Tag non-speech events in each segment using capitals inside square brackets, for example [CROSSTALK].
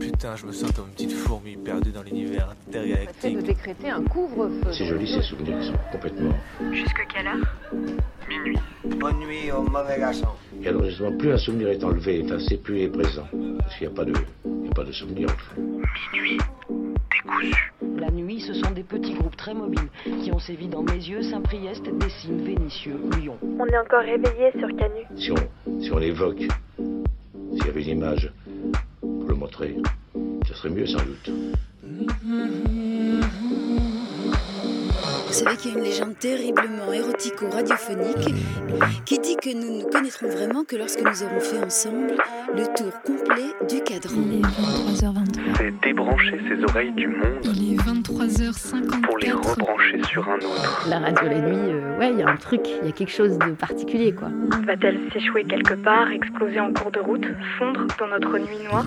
Putain, je me sens comme une petite fourmi perdue dans l'univers intergalactique. de décréter un couvre-feu. C'est joli ces souvenirs qui sont complètement. Jusque quelle heure? Minuit. Bonne nuit au mauvais garçon. Et alors justement, plus un souvenir est enlevé, effacé, plus il est présent. Parce qu'il n'y a pas de, il n'y a pas de souvenir en fait. Minuit. Décousu. La nuit, ce sont des petits groupes très mobiles qui ont sévi dans Mézieux, Saint-Priest, Dessines, Vénissieux, Lyon. On est encore réveillé sur Canu. Si on, si on l'évoque, s'il y avait une image le montrer, ce serait mieux sans doute. Vous savez qu'il y a une légende terriblement érotico-radiophonique qui dit que nous ne connaîtrons vraiment que lorsque nous aurons fait ensemble le tour complet du cadran. Il est 23h23. C'est débrancher ses oreilles du monde Il est 23h54. pour les rebrancher sur un autre. La radio la nuit, euh, ouais, il y a un truc, il y a quelque chose de particulier, quoi. Va-t-elle s'échouer quelque part, exploser en cours de route, fondre dans notre nuit noire?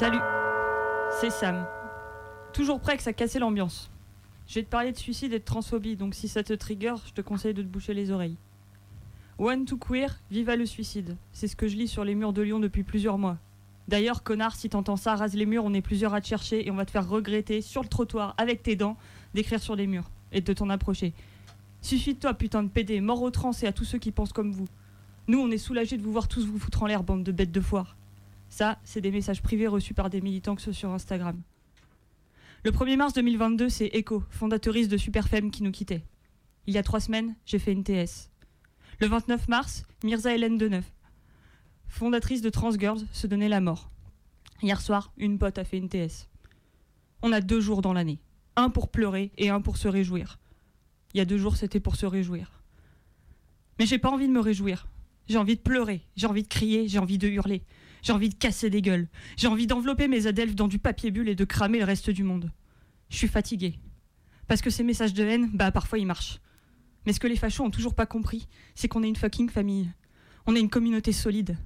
Salut, c'est Sam. Toujours prêt que ça cassait l'ambiance. Je vais te parler de suicide et de transphobie, donc si ça te trigger, je te conseille de te boucher les oreilles. One to queer, viva le suicide. C'est ce que je lis sur les murs de Lyon depuis plusieurs mois. D'ailleurs, connard, si t'entends ça, rase les murs, on est plusieurs à te chercher et on va te faire regretter sur le trottoir, avec tes dents, d'écrire sur les murs et de t'en approcher. Suffit toi, putain de PD, mort aux trans et à tous ceux qui pensent comme vous. Nous, on est soulagés de vous voir tous vous foutre en l'air, bande de bêtes de foire. Ça, c'est des messages privés reçus par des militants que ce sur Instagram. Le 1er mars 2022, c'est Echo, fondatrice de Superfemme, qui nous quittait. Il y a trois semaines, j'ai fait une TS. Le 29 mars, Mirza Hélène Deneuve, fondatrice de Transgirls, se donnait la mort. Hier soir, une pote a fait une TS. On a deux jours dans l'année. Un pour pleurer et un pour se réjouir. Il y a deux jours, c'était pour se réjouir. Mais j'ai pas envie de me réjouir. J'ai envie de pleurer, j'ai envie de crier, j'ai envie de hurler. J'ai envie de casser des gueules. J'ai envie d'envelopper mes adelphes dans du papier bulle et de cramer le reste du monde. Je suis fatiguée. Parce que ces messages de haine, bah parfois ils marchent. Mais ce que les fachos ont toujours pas compris, c'est qu'on est une fucking famille. On est une communauté solide.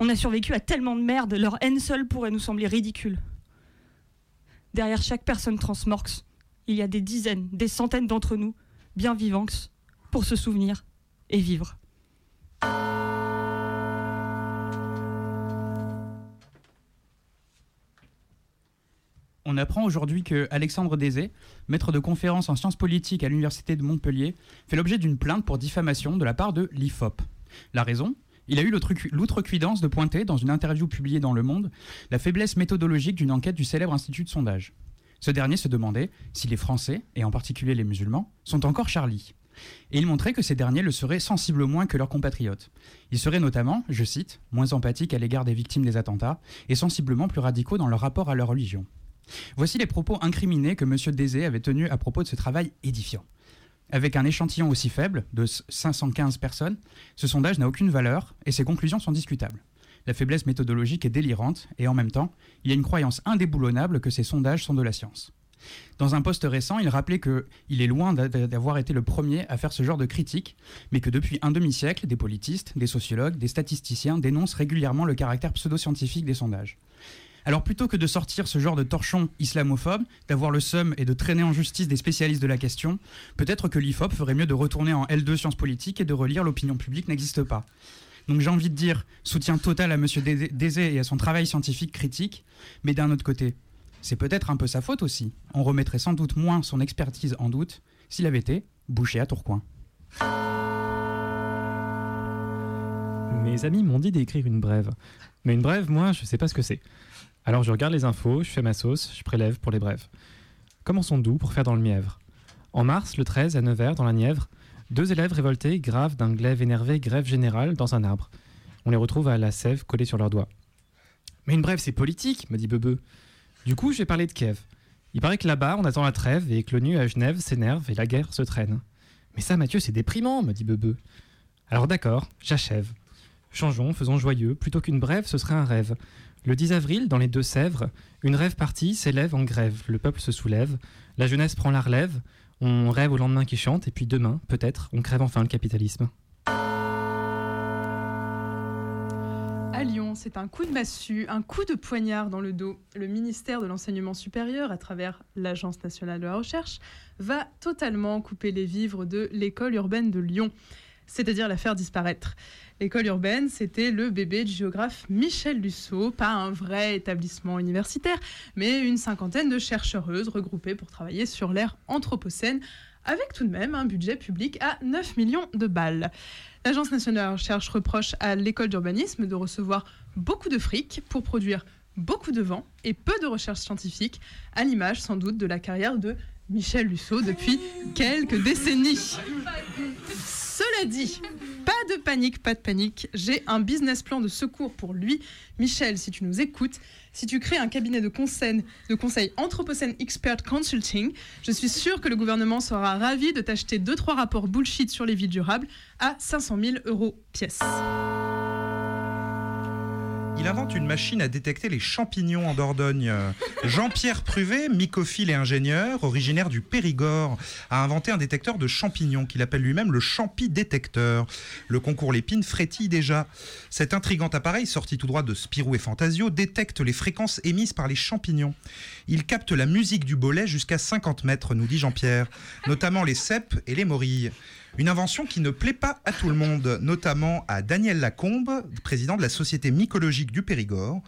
On a survécu à tellement de merde, leur haine seule pourrait nous sembler ridicule. Derrière chaque personne transmorx, il y a des dizaines, des centaines d'entre nous, bien vivants, pour se souvenir et vivre. On apprend aujourd'hui que Alexandre Désé, maître de conférence en sciences politiques à l'université de Montpellier, fait l'objet d'une plainte pour diffamation de la part de l'IFOP. La raison? Il a eu l'outrecuidance de pointer, dans une interview publiée dans Le Monde, la faiblesse méthodologique d'une enquête du célèbre institut de sondage. Ce dernier se demandait si les Français, et en particulier les musulmans, sont encore Charlie. Et il montrait que ces derniers le seraient sensiblement moins que leurs compatriotes. Ils seraient notamment, je cite, moins empathiques à l'égard des victimes des attentats et sensiblement plus radicaux dans leur rapport à leur religion. Voici les propos incriminés que M. Désé avait tenus à propos de ce travail édifiant. Avec un échantillon aussi faible, de 515 personnes, ce sondage n'a aucune valeur et ses conclusions sont discutables. La faiblesse méthodologique est délirante et en même temps, il y a une croyance indéboulonnable que ces sondages sont de la science. Dans un poste récent, il rappelait qu'il est loin d'avoir été le premier à faire ce genre de critique, mais que depuis un demi-siècle, des politistes, des sociologues, des statisticiens dénoncent régulièrement le caractère pseudo-scientifique des sondages. Alors plutôt que de sortir ce genre de torchon islamophobe, d'avoir le seum et de traîner en justice des spécialistes de la question, peut-être que l'IFOP ferait mieux de retourner en L2 sciences politiques et de relire L'opinion publique n'existe pas. Donc j'ai envie de dire soutien total à M. Désé et à son travail scientifique critique, mais d'un autre côté, c'est peut-être un peu sa faute aussi. On remettrait sans doute moins son expertise en doute s'il avait été bouché à Tourcoing. Mes amis m'ont dit d'écrire une brève. Mais une brève, moi, je sais pas ce que c'est. Alors je regarde les infos, je fais ma sauce, je prélève pour les brèves. Commençons doux pour faire dans le mièvre. En mars, le 13, à Nevers, dans la Nièvre, deux élèves révoltés gravent d'un glaive énervé grève générale dans un arbre. On les retrouve à la sève collée sur leurs doigts. Mais une brève, c'est politique, me dit Bebeu. Du coup, je vais parler de Kiev. Il paraît que là-bas, on attend la trêve et que l'ONU à Genève s'énerve et la guerre se traîne. Mais ça, Mathieu, c'est déprimant, me dit Bebeu. Alors d'accord, j'achève. Changeons, faisons joyeux. Plutôt qu'une brève, ce serait un rêve. Le 10 avril, dans les Deux-Sèvres, une rêve partie s'élève en grève. Le peuple se soulève, la jeunesse prend la relève, on rêve au lendemain qui chante, et puis demain, peut-être, on crève enfin le capitalisme. À Lyon, c'est un coup de massue, un coup de poignard dans le dos. Le ministère de l'Enseignement supérieur, à travers l'Agence nationale de la recherche, va totalement couper les vivres de l'école urbaine de Lyon, c'est-à-dire la faire disparaître. L'école urbaine, c'était le bébé du géographe Michel Lusseau, pas un vrai établissement universitaire, mais une cinquantaine de chercheuses regroupées pour travailler sur l'ère anthropocène, avec tout de même un budget public à 9 millions de balles. L'Agence nationale de recherche reproche à l'école d'urbanisme de recevoir beaucoup de fric pour produire beaucoup de vent et peu de recherche scientifique, à l'image sans doute de la carrière de Michel Lusseau depuis quelques décennies. Cela dit, pas de panique, pas de panique. J'ai un business plan de secours pour lui. Michel, si tu nous écoutes, si tu crées un cabinet de conseil, de conseil Anthropocène Expert Consulting, je suis sûr que le gouvernement sera ravi de t'acheter 2-3 rapports bullshit sur les villes durables à 500 000 euros pièce. Il invente une machine à détecter les champignons en Dordogne. Jean-Pierre Pruvé, mycophile et ingénieur, originaire du Périgord, a inventé un détecteur de champignons qu'il appelle lui-même le champi-détecteur. Le concours Lépine frétille déjà. Cet intrigant appareil, sorti tout droit de Spirou et Fantasio, détecte les fréquences émises par les champignons. Il capte la musique du bolet jusqu'à 50 mètres, nous dit Jean-Pierre, notamment les cèpes et les morilles. Une invention qui ne plaît pas à tout le monde, notamment à Daniel Lacombe, président de la Société mycologique du Périgord.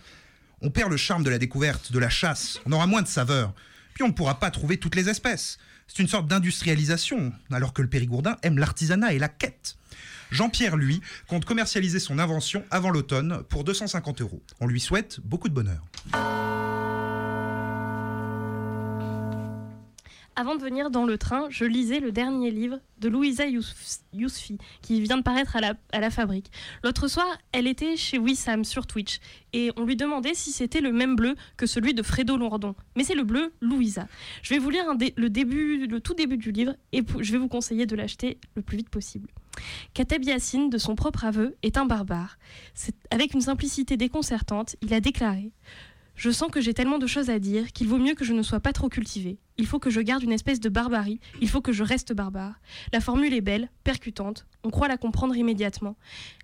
On perd le charme de la découverte, de la chasse, on aura moins de saveurs, puis on ne pourra pas trouver toutes les espèces. C'est une sorte d'industrialisation, alors que le Périgourdin aime l'artisanat et la quête. Jean-Pierre, lui, compte commercialiser son invention avant l'automne pour 250 euros. On lui souhaite beaucoup de bonheur. Avant de venir dans le train, je lisais le dernier livre de Louisa Yousfi, qui vient de paraître à la, à la fabrique. L'autre soir, elle était chez Wissam sur Twitch, et on lui demandait si c'était le même bleu que celui de Fredo Lourdon. Mais c'est le bleu Louisa. Je vais vous lire le, début, le tout début du livre, et je vais vous conseiller de l'acheter le plus vite possible. Kateb Yassine, de son propre aveu, est un barbare. Avec une simplicité déconcertante, il a déclaré je sens que j'ai tellement de choses à dire qu'il vaut mieux que je ne sois pas trop cultivé. Il faut que je garde une espèce de barbarie, il faut que je reste barbare. La formule est belle, percutante, on croit la comprendre immédiatement.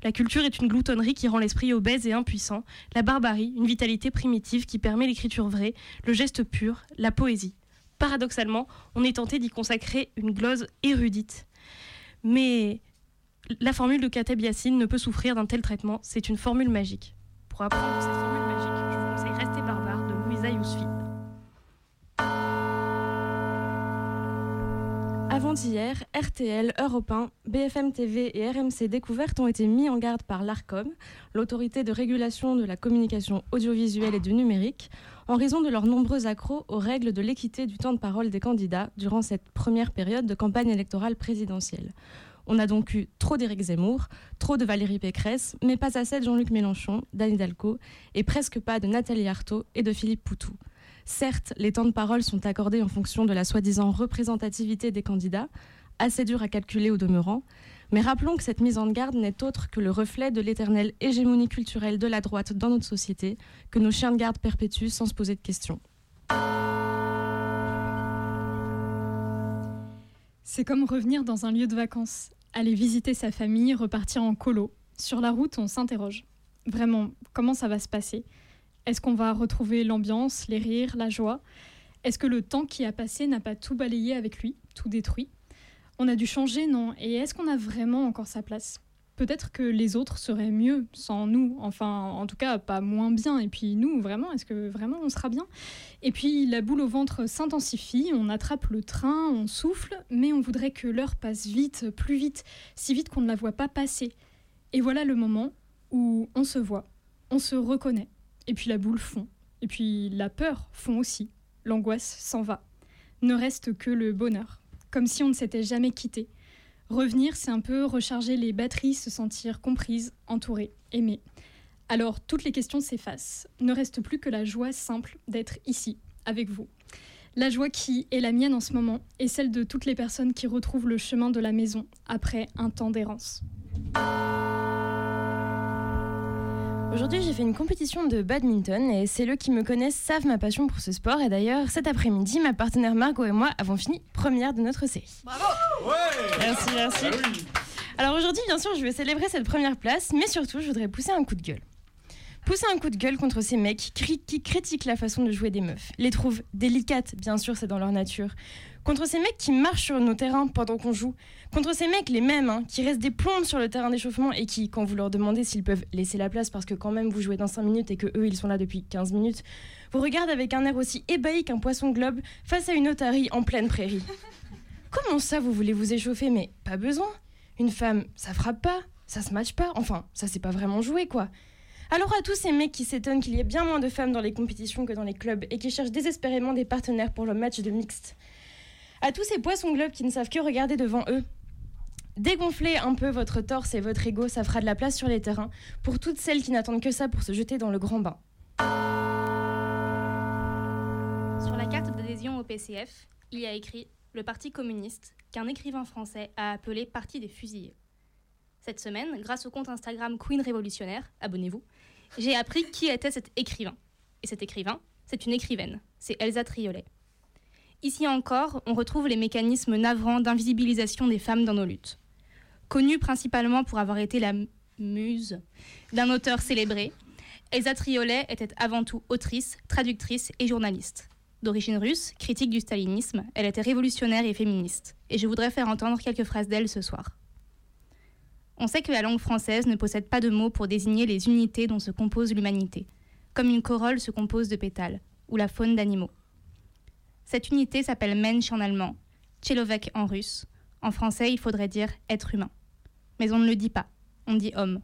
La culture est une gloutonnerie qui rend l'esprit obèse et impuissant, la barbarie, une vitalité primitive qui permet l'écriture vraie, le geste pur, la poésie. Paradoxalement, on est tenté d'y consacrer une glose érudite. Mais la formule de Kateb Yassine ne peut souffrir d'un tel traitement, c'est une formule magique. Pour apprendre Avant-hier, RTL, Europe 1, BFM TV et RMC Découverte ont été mis en garde par l'ARCOM, l'autorité de régulation de la communication audiovisuelle et du numérique, en raison de leurs nombreux accros aux règles de l'équité du temps de parole des candidats durant cette première période de campagne électorale présidentielle. On a donc eu trop d'Éric Zemmour, trop de Valérie Pécresse, mais pas assez de Jean-Luc Mélenchon, d'Anne Hidalgo, et presque pas de Nathalie Arthaud et de Philippe Poutou. Certes, les temps de parole sont accordés en fonction de la soi-disant représentativité des candidats, assez dur à calculer au demeurant, mais rappelons que cette mise en garde n'est autre que le reflet de l'éternelle hégémonie culturelle de la droite dans notre société, que nos chiens de garde perpétuent sans se poser de questions. C'est comme revenir dans un lieu de vacances, aller visiter sa famille, repartir en colo. Sur la route, on s'interroge. Vraiment, comment ça va se passer? Est-ce qu'on va retrouver l'ambiance, les rires, la joie? Est-ce que le temps qui a passé n'a pas tout balayé avec lui, tout détruit? On a dû changer, non? Et est-ce qu'on a vraiment encore sa place? Peut-être que les autres seraient mieux sans nous, enfin en tout cas pas moins bien. Et puis nous, vraiment, est-ce que vraiment on sera bien? Et puis la boule au ventre s'intensifie, on attrape le train, on souffle, mais on voudrait que l'heure passe vite, plus vite, si vite qu'on ne la voit pas passer. Et voilà le moment où on se voit, on se reconnaît, et puis la boule fond, et puis la peur fond aussi, l'angoisse s'en va. Ne reste que le bonheur, comme si on ne s'était jamais quitté Revenir, c'est un peu recharger les batteries, se sentir comprise, entourée, aimée. Alors toutes les questions s'effacent. Ne reste plus que la joie simple d'être ici, avec vous. La joie qui est la mienne en ce moment est celle de toutes les personnes qui retrouvent le chemin de la maison après un temps d'errance. Aujourd'hui, j'ai fait une compétition de badminton et c'est ceux qui me connaissent savent ma passion pour ce sport. Et d'ailleurs, cet après-midi, ma partenaire Margot et moi avons fini première de notre série. Bravo Merci, merci. Alors aujourd'hui, bien sûr, je vais célébrer cette première place, mais surtout, je voudrais pousser un coup de gueule. Pousser un coup de gueule contre ces mecs qui critiquent la façon de jouer des meufs, les trouvent délicates, bien sûr, c'est dans leur nature. Contre ces mecs qui marchent sur nos terrains pendant qu'on joue. Contre ces mecs, les mêmes, hein, qui restent des plombes sur le terrain d'échauffement et qui, quand vous leur demandez s'ils peuvent laisser la place parce que quand même vous jouez dans 5 minutes et que eux ils sont là depuis 15 minutes, vous regardent avec un air aussi ébahi qu'un poisson globe face à une otarie en pleine prairie. [LAUGHS] Comment ça vous voulez vous échauffer? Mais pas besoin. Une femme, ça frappe pas, ça se matche pas, enfin, ça c'est pas vraiment joué quoi. Alors à tous ces mecs qui s'étonnent qu'il y ait bien moins de femmes dans les compétitions que dans les clubs et qui cherchent désespérément des partenaires pour le match de mixte. À tous ces poissons globes qui ne savent que regarder devant eux. Dégonflez un peu votre torse et votre ego, ça fera de la place sur les terrains pour toutes celles qui n'attendent que ça pour se jeter dans le grand bain. Sur la carte d'adhésion au PCF, il y a écrit le Parti communiste, qu'un écrivain français a appelé Parti des fusillés. Cette semaine, grâce au compte Instagram Queen Révolutionnaire, abonnez-vous, j'ai appris qui était cet écrivain. Et cet écrivain, c'est une écrivaine, c'est Elsa Triolet. Ici encore, on retrouve les mécanismes navrants d'invisibilisation des femmes dans nos luttes. Connue principalement pour avoir été la muse d'un auteur célébré, Elsa Triolet était avant tout autrice, traductrice et journaliste. D'origine russe, critique du stalinisme, elle était révolutionnaire et féministe. Et je voudrais faire entendre quelques phrases d'elle ce soir. On sait que la langue française ne possède pas de mots pour désigner les unités dont se compose l'humanité, comme une corolle se compose de pétales, ou la faune d'animaux. Cette unité s'appelle Mensch en allemand, Tchelovek en russe. En français, il faudrait dire être humain. Mais on ne le dit pas, on dit homme.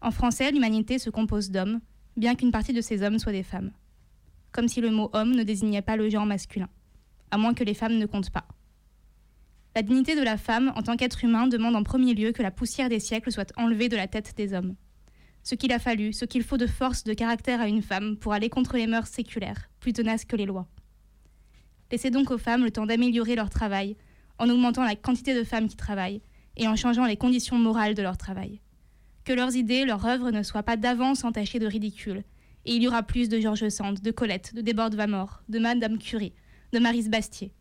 En français, l'humanité se compose d'hommes, bien qu'une partie de ces hommes soient des femmes. Comme si le mot homme ne désignait pas le genre masculin, à moins que les femmes ne comptent pas. La dignité de la femme en tant qu'être humain demande en premier lieu que la poussière des siècles soit enlevée de la tête des hommes. Ce qu'il a fallu, ce qu'il faut de force, de caractère à une femme pour aller contre les mœurs séculaires, plus tenaces que les lois. Laissez donc aux femmes le temps d'améliorer leur travail, en augmentant la quantité de femmes qui travaillent et en changeant les conditions morales de leur travail. Que leurs idées, leurs œuvres ne soient pas d'avance entachées de ridicule, et il y aura plus de Georges Sand, de Colette, de Desbordes Vamor, de Madame Curie, de Marise Bastier.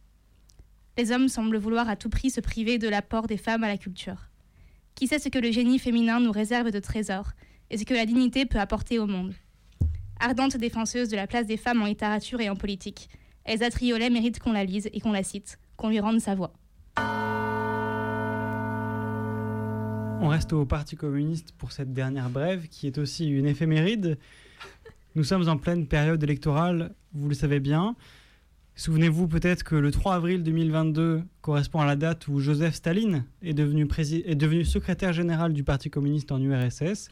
Les hommes semblent vouloir à tout prix se priver de l'apport des femmes à la culture. Qui sait ce que le génie féminin nous réserve de trésors et ce que la dignité peut apporter au monde? Ardente défenseuse de la place des femmes en littérature et en politique, Elsa Triolet mérite qu'on la lise et qu'on la cite, qu'on lui rende sa voix. On reste au Parti communiste pour cette dernière brève qui est aussi une éphéméride. Nous sommes en pleine période électorale, vous le savez bien. Souvenez-vous peut-être que le 3 avril 2022 correspond à la date où Joseph Staline est devenu, est devenu secrétaire général du Parti communiste en URSS,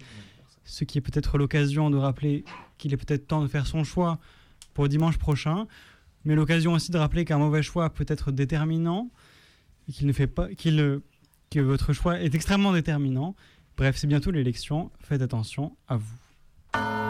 ce qui est peut-être l'occasion de rappeler qu'il est peut-être temps de faire son choix pour dimanche prochain, mais l'occasion aussi de rappeler qu'un mauvais choix peut être déterminant qu'il ne fait pas, qu'il, que votre choix est extrêmement déterminant. Bref, c'est bientôt l'élection, faites attention à vous.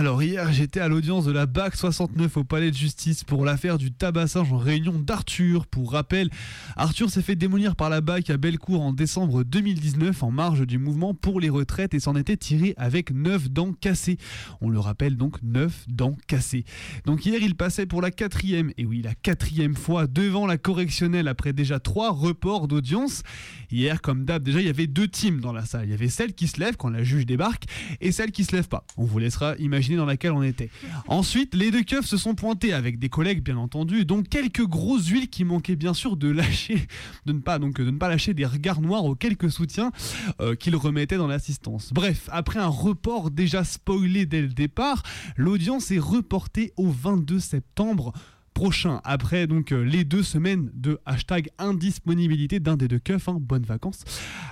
Alors hier, j'étais à l'audience de la BAC 69 au Palais de Justice pour l'affaire du tabassage en réunion d'Arthur. Pour rappel, Arthur s'est fait démolir par la BAC à Bellecour en décembre 2019 en marge du mouvement pour les retraites et s'en était tiré avec 9 dents cassées. On le rappelle donc 9 dents cassées. Donc hier, il passait pour la quatrième, et oui, la quatrième fois devant la correctionnelle après déjà trois reports d'audience. Hier, comme d'hab, déjà, il y avait deux teams dans la salle. Il y avait celle qui se lève quand la juge débarque et celle qui se lève pas. On vous laissera imaginer dans laquelle on était. Ensuite, les deux keufs se sont pointés avec des collègues, bien entendu, donc quelques grosses huiles qui manquaient bien sûr de lâcher, de ne pas, donc, de ne pas lâcher des regards noirs aux quelques soutiens euh, qu'ils remettaient dans l'assistance. Bref, après un report déjà spoilé dès le départ, l'audience est reportée au 22 septembre prochain, après donc euh, les deux semaines de hashtag indisponibilité d'un des deux keufs, hein, bonnes vacances.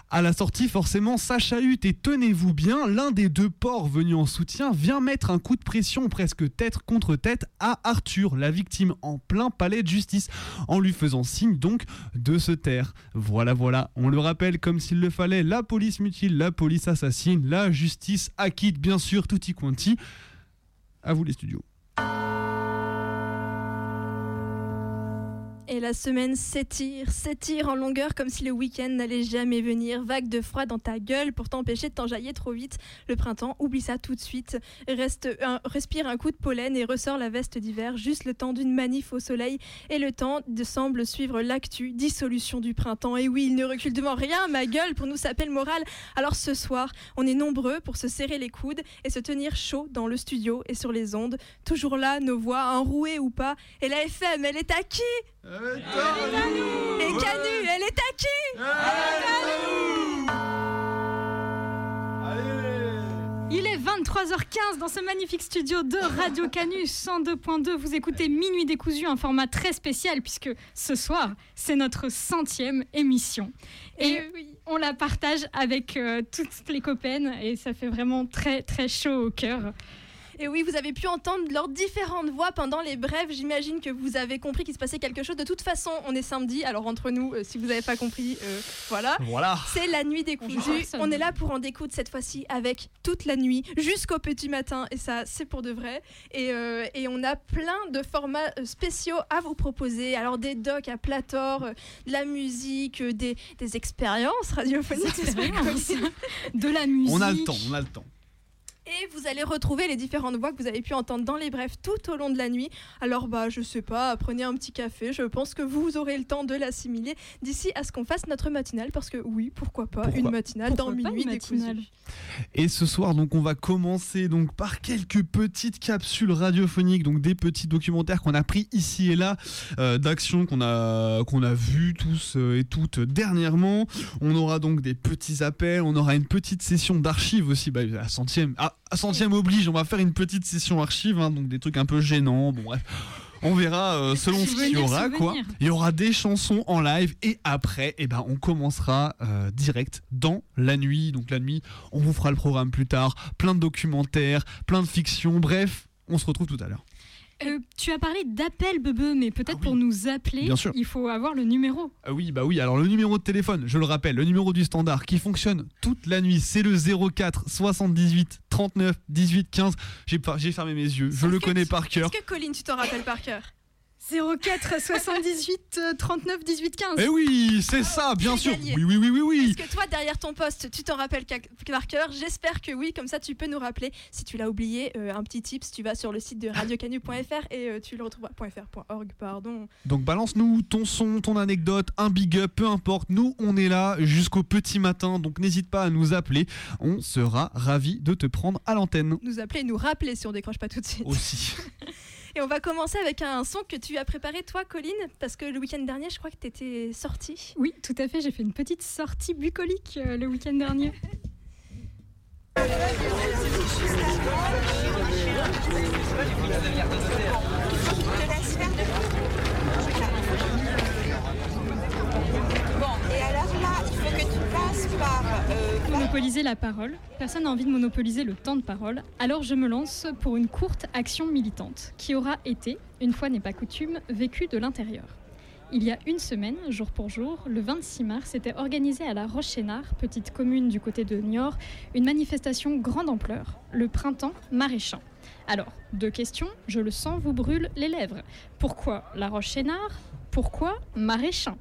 À la sortie, forcément, Sacha Hutt et tenez-vous bien, l'un des deux porcs venus en soutien vient mettre un coup de pression presque tête contre tête à Arthur, la victime, en plein palais de justice, en lui faisant signe donc de se taire. Voilà, voilà, on le rappelle comme s'il le fallait, la police mutile, la police assassine, la justice acquitte bien sûr tutti quanti. À vous les studios. Et la semaine s'étire, s'étire en longueur comme si le week-end n'allait jamais venir. Vague de froid dans ta gueule pour t'empêcher de t'enjailler trop vite. Le printemps, oublie ça tout de suite. Reste respire un coup de pollen et ressort la veste d'hiver. Juste le temps d'une manif au soleil. Et le temps semble suivre l'actu. Dissolution du printemps. Et oui, il ne recule devant rien, ma gueule, pour nous saper le moral. Alors ce soir, on est nombreux pour se serrer les coudes et se tenir chaud dans le studio et sur les ondes. Toujours là, nos voix, enrouées ou pas. Et la FM, elle est à Et Canu, elle est à qui Il est 23h15 dans ce magnifique studio de Radio Canu 102.2. Vous écoutez Minuit décousu, un format très spécial puisque ce soir, c'est notre centième émission. Et on la partage avec euh, toutes les copaines et ça fait vraiment très très chaud au cœur. Et oui, vous avez pu entendre leurs différentes voix pendant les brèves. J'imagine que vous avez compris qu'il se passait quelque chose. De toute façon, on est samedi. Alors entre nous, euh, si vous n'avez pas compris, euh, voilà. Voilà. C'est la nuit des personne. On est là pour en découdre cette fois-ci avec toute la nuit jusqu'au petit matin. Et ça, c'est pour de vrai. Et, euh, et on a plein de formats spéciaux à vous proposer. Alors des docs à Plator, euh, de la musique, euh, des, des expériences radiophoniques. [LAUGHS] De la musique. On a le temps, on a le temps. Et vous allez retrouver les différentes voix que vous avez pu entendre dans les brefs tout au long de la nuit. Alors bah je sais pas, prenez un petit café, je pense que vous aurez le temps de l'assimiler d'ici à ce qu'on fasse notre matinale parce que oui, pourquoi pas Pourquoi une matinale dans Pourquoi pas minuit matinale? Et ce soir, donc, on va commencer donc par quelques petites capsules radiophoniques, donc des petits documentaires qu'on a pris ici et là, euh, d'actions qu'on a qu'on a vues tous euh, et toutes dernièrement. On aura donc des petits appels, on aura une petite session d'archives aussi. Bah, à centième, à centième oblige, on va faire une petite session archive, hein, donc des trucs un peu gênants. Bon bref. On verra euh, selon ce qu'il y aura quoi. Il y aura des chansons en live et après, eh ben, on commencera euh, direct dans la nuit. Donc la nuit, on vous fera le programme plus tard. Plein de documentaires, plein de fiction. Bref, on se retrouve tout à l'heure. Euh, tu as parlé d'appel, Bebe, mais peut-être pour nous appeler, Ah Bien sûr. il faut avoir le numéro. Ah oui, bah oui. Alors le numéro de téléphone, je le rappelle, le numéro du standard qui fonctionne toute la nuit, c'est le 04 78 39 18 15. J'ai pas- j'ai fermé mes yeux, je le connais par cœur. Est-ce que Colline, tu t'en rappelles par cœur 04 78 [LAUGHS] euh, 39 18 15. Eh oui, c'est ça, bien J'ai sûr. gagné. Oui, oui, oui, oui, oui. Est-ce que toi, derrière ton poste, tu t'en rappelles par cœur J'espère que oui, comme ça tu peux nous rappeler. Si tu l'as oublié, euh, un petit tips, tu vas sur le site de radiocanu.fr et euh, tu le retrouveras. .fr.org, pardon. Donc balance-nous ton son, ton anecdote, un big up, peu importe. Nous, on est là jusqu'au petit matin, donc n'hésite pas à nous appeler. On sera ravis de te prendre à l'antenne. Nous appeler et nous rappeler si on décroche pas tout de suite. Aussi. [LAUGHS] Et on va commencer avec un son que tu as préparé toi, Colline, parce que le week-end dernier, je crois que tu étais sortie. Oui, tout à fait. J'ai fait une petite sortie bucolique euh, le week-end dernier. [LAUGHS] euh, Monopoliser la parole. Personne n'a envie de monopoliser le temps de parole. Alors je me lance pour une courte action militante qui aura été, une fois n'est pas coutume, vécue de l'intérieur. Il y a une semaine, jour pour jour, le 26 mars, était organisée à La Roche-Chénard, petite commune du côté de Niort, une manifestation grande ampleur, le printemps maraîchant. Alors, deux questions, je le sens vous brûle les lèvres. Pourquoi La Roche-Chénard? Pourquoi maraîchant?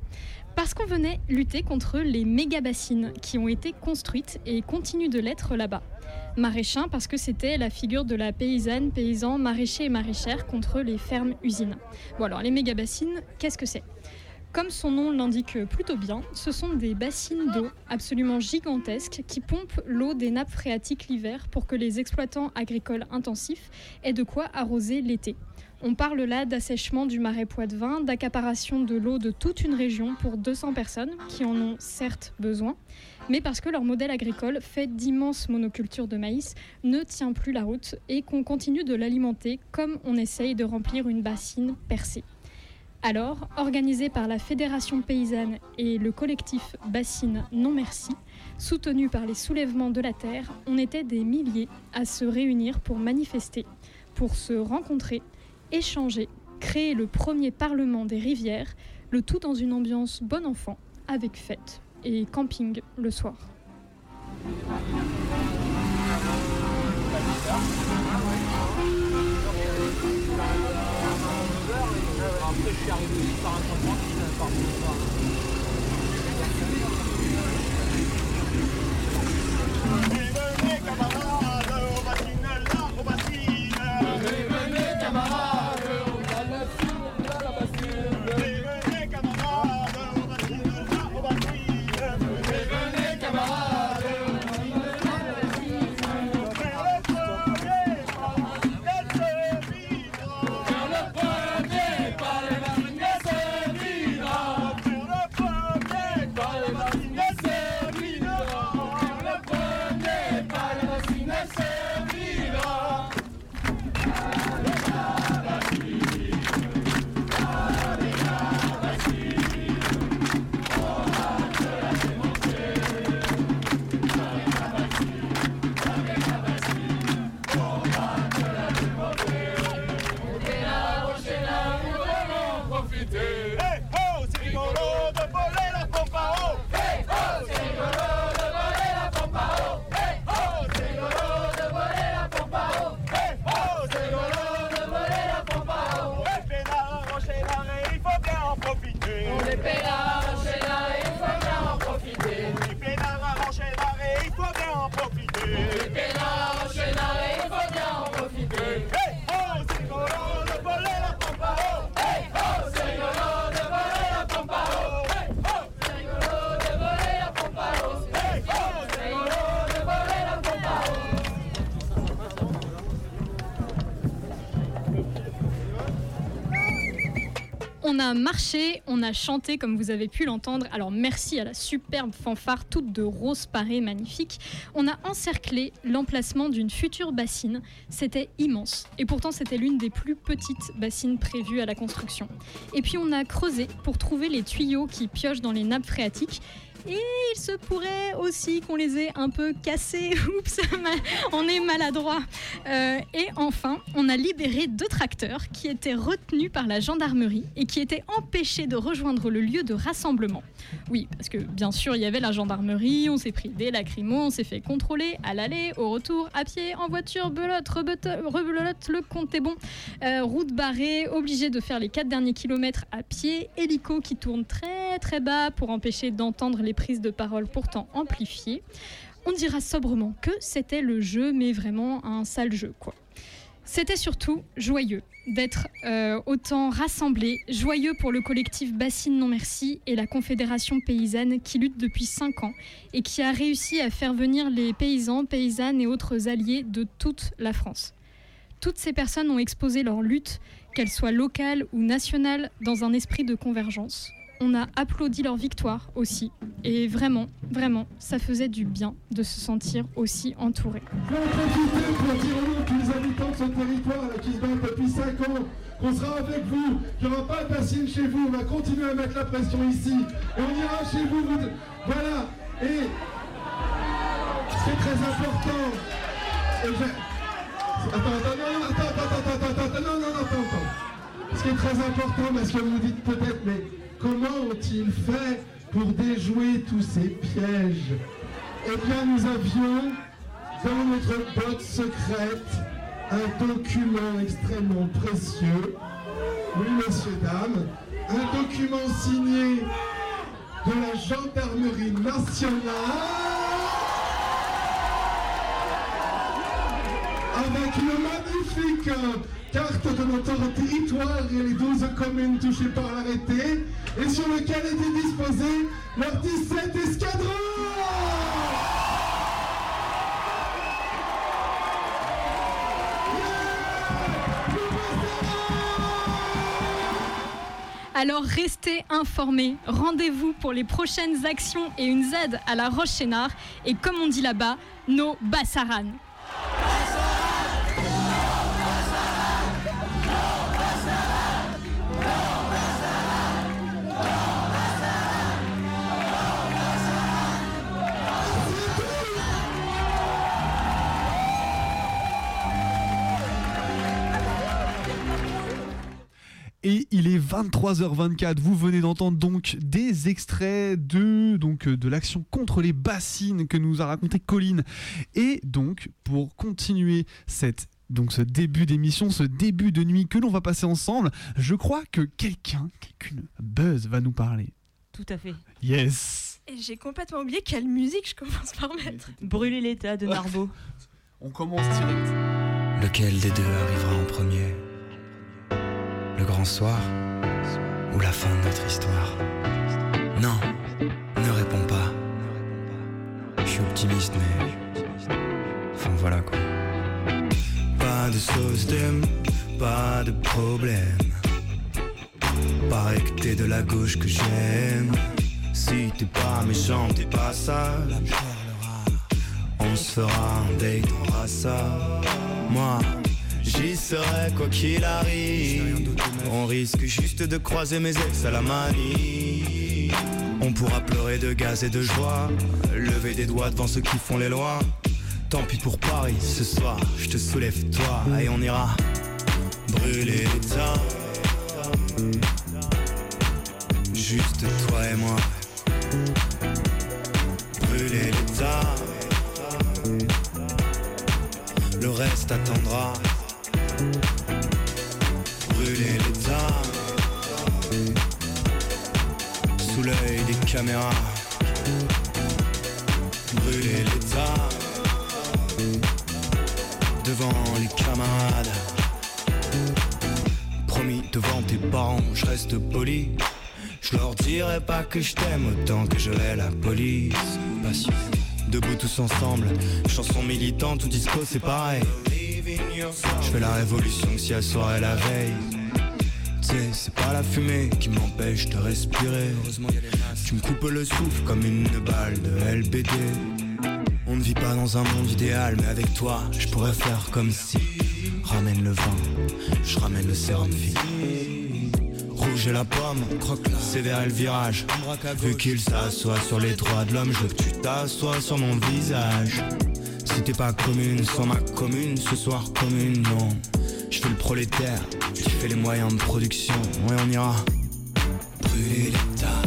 Parce qu'on venait lutter contre les méga-bassines qui ont été construites et continuent de l'être là-bas. Maraîchin parce que c'était la figure de la paysanne, paysan, maraîcher et maraîchère contre les fermes-usines. Bon alors les méga-bassines, qu'est-ce que c'est? Comme son nom l'indique plutôt bien, ce sont des bassines d'eau absolument gigantesques qui pompent l'eau des nappes phréatiques l'hiver pour que les exploitants agricoles intensifs aient de quoi arroser l'été. On parle là d'assèchement du marais Poitevin, d'accaparation de l'eau de toute une région pour 200 personnes qui en ont certes besoin, mais parce que leur modèle agricole, fait d'immenses monocultures de maïs, ne tient plus la route et qu'on continue de l'alimenter comme on essaye de remplir une bassine percée. Alors, organisé par la Fédération paysanne et le collectif Bassine Non Merci, soutenu par les soulèvements de la terre, on était des milliers à se réunir pour manifester, pour se rencontrer, échanger, créer le premier parlement des rivières, le tout dans une ambiance bon enfant, avec fête et camping le soir. invité. A marché, on a chanté comme vous avez pu l'entendre. Alors merci à la superbe fanfare toute de rose parée magnifique. On a encerclé l'emplacement d'une future bassine. C'était immense. Et pourtant c'était l'une des plus petites bassines prévues à la construction. Et puis on a creusé pour trouver les tuyaux qui piochent dans les nappes phréatiques. Et il se pourrait aussi qu'on les ait un peu cassés. [LAUGHS] Oups, on est maladroit. Euh, et enfin, on a libéré deux tracteurs qui étaient retenus par la gendarmerie et qui étaient empêchés de rejoindre le lieu de rassemblement. Oui, parce que bien sûr, il y avait la gendarmerie, on s'est pris des lacrymos, on s'est fait contrôler à l'aller, au retour, à pied, en voiture, belote, rebelote, rebelote, le compte est bon. Euh, route barrée, obligé de faire les quatre derniers kilomètres à pied, hélico qui tourne très très bas pour empêcher d'entendre les prises de parole pourtant amplifiées. On dira sobrement que c'était le jeu, mais vraiment un sale jeu, quoi. C'était surtout joyeux d'être euh, autant rassemblés, joyeux pour le collectif Bassine Non Merci et la Confédération paysanne qui lutte depuis 5 ans et qui a réussi à faire venir les paysans, paysannes et autres alliés de toute la France. Toutes ces personnes ont exposé leur lutte, qu'elle soit locale ou nationale, dans un esprit de convergence. On a applaudi leur victoire aussi. Et vraiment, vraiment, ça faisait du bien de se sentir aussi entouré. Pour dire habitants de ce territoire là, qui se battent depuis 5 ans qu'on sera avec vous, qu'il n'y aura pas de bassine chez vous, on va continuer à mettre la pression ici, et on ira chez vous, voilà, et c'est très important. Attends, attends, non, attends, attends, attends, attends, attends, non, non, attends, attends. Ce qui est très important, parce que vous dites peut-être, mais comment ont-ils fait pour déjouer tous ces pièges? Eh bien, nous avions dans notre boîte secrète un document extrêmement précieux. Oui, messieurs, dames, un document signé de la gendarmerie nationale avec une magnifique carte de notre territoire et les 12 communes touchées par l'arrêté et sur lequel étaient disposés leurs 17 escadrons. Alors restez informés, rendez-vous pour les prochaines actions et une Z à la Roche-Chénard. Et comme on dit là-bas, nos Bassaranes. Et il est 23h24. Vous venez d'entendre donc des extraits de, donc, euh, de l'action contre les bassines que nous a raconté Colline. Et donc, pour continuer cette donc ce début d'émission, ce début de nuit que l'on va passer ensemble, je crois que quelqu'un, quelqu'une, Buzz va nous parler. Tout à fait. Yes Et j'ai complètement oublié quelle musique je commence par mettre. Brûler l'état de Narbo. On commence direct. Lequel des deux arrivera en premier? Le grand soir ou la fin de notre histoire Non, ne réponds pas. Je suis optimiste, mais. Enfin voilà quoi. Pas de sauce d'homme, pas de problème. Paraît que t'es de la gauche que j'aime. Si t'es pas méchant, t'es pas sale. On se fera un date en rasa. Moi, j'y serai quoi qu'il arrive. On risque juste de croiser mes ex à la manie. On pourra pleurer de gaz et de joie. Lever des doigts devant ceux qui font les lois. Tant pis pour Paris, ce soir, je te soulève toi et on ira brûler l'état. Juste toi et moi. Brûler l'état. Le reste attendra. Brûler l'état. Sous l'œil des caméras. Brûler l'état. Devant les camarades. Promis devant tes parents, je reste poli. Je leur dirai pas que je t'aime autant que je hais la police. Debout tous ensemble, chanson militante ou disco c'est pareil. Je fais la révolution si à soir et la veille. Sais, c'est pas la fumée qui m'empêche de respirer. Tu me coupes le souffle comme une balle de LBD. On ne vit pas dans un monde idéal, mais avec toi, je pourrais faire comme si. Ramène le vin, je ramène le sérum fini. Rouge et la pomme, croque là, sévère et le virage. Vu qu'il s'assoit sur les droits de l'homme, je veux que tu t'assoies sur mon visage. Si t'es pas commune, sans ma commune, ce soir commune, non. Je fais le prolétaire, tu fais les moyens de production, ouais on ira. Brûler l'état.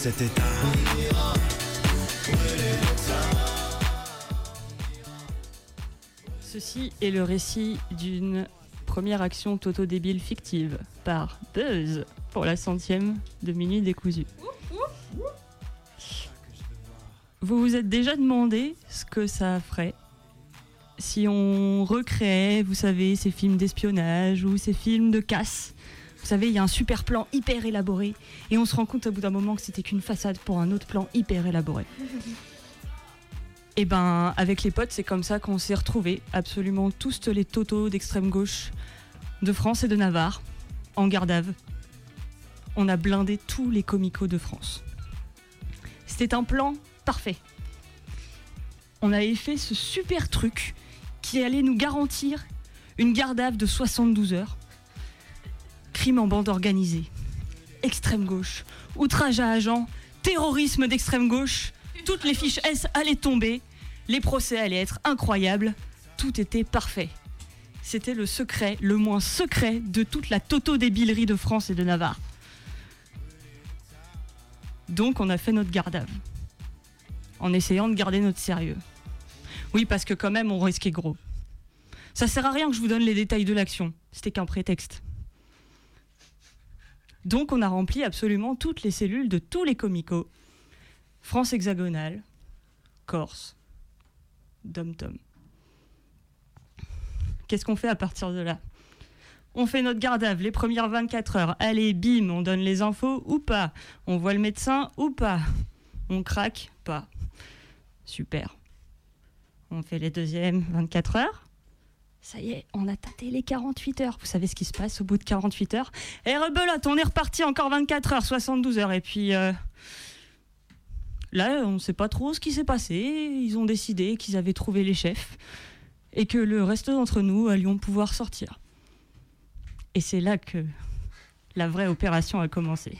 Cet état. Ceci est le récit d'une première action Toto débile fictive par Buzz pour la centième de Minuit décousu. Vous vous êtes déjà demandé ce que ça ferait si on recréait, vous savez, ces films d'espionnage ou ces films de casse. Vous savez, il y a un super plan hyper élaboré et on se rend compte au bout d'un moment que c'était qu'une façade pour un autre plan hyper élaboré. [LAUGHS] Et ben, avec les potes, c'est comme ça qu'on s'est retrouvés, absolument tous les totos d'extrême gauche de France et de Navarre, en vue. On a blindé tous les comicos de France. C'était un plan parfait. On avait fait ce super truc qui allait nous garantir une vue de 72 heures. Crime en bande organisée, extrême gauche, outrage à agent, terrorisme d'extrême gauche, toutes les fiches S allaient tomber, les procès allaient être incroyables, tout était parfait. C'était le secret, le moins secret de toute la toto-débilerie de France et de Navarre. Donc on a fait notre garde à vue, en essayant de garder notre sérieux. Oui, parce que quand même on risquait gros. Ça sert à rien que je vous donne les détails de l'action, c'était qu'un prétexte. Donc on a rempli absolument toutes les cellules de tous les comicos. France hexagonale, Corse, Dom Tom. Qu'est-ce qu'on fait à partir de là? On fait notre garde à vue les premières 24 heures. Allez, bim, on donne les infos ou pas? On voit le médecin ou pas? On craque Pas. Super. On fait les deuxièmes 24 heures. Ça y est, on a tâté les 48 heures. Vous savez ce qui se passe au bout de 48 heures Et rebelote, on est reparti encore 24 heures, 72 heures. Et puis euh, là, on ne sait pas trop ce qui s'est passé. Ils ont décidé qu'ils avaient trouvé les chefs et que le reste d'entre nous allions pouvoir sortir. Et c'est là que la vraie opération a commencé.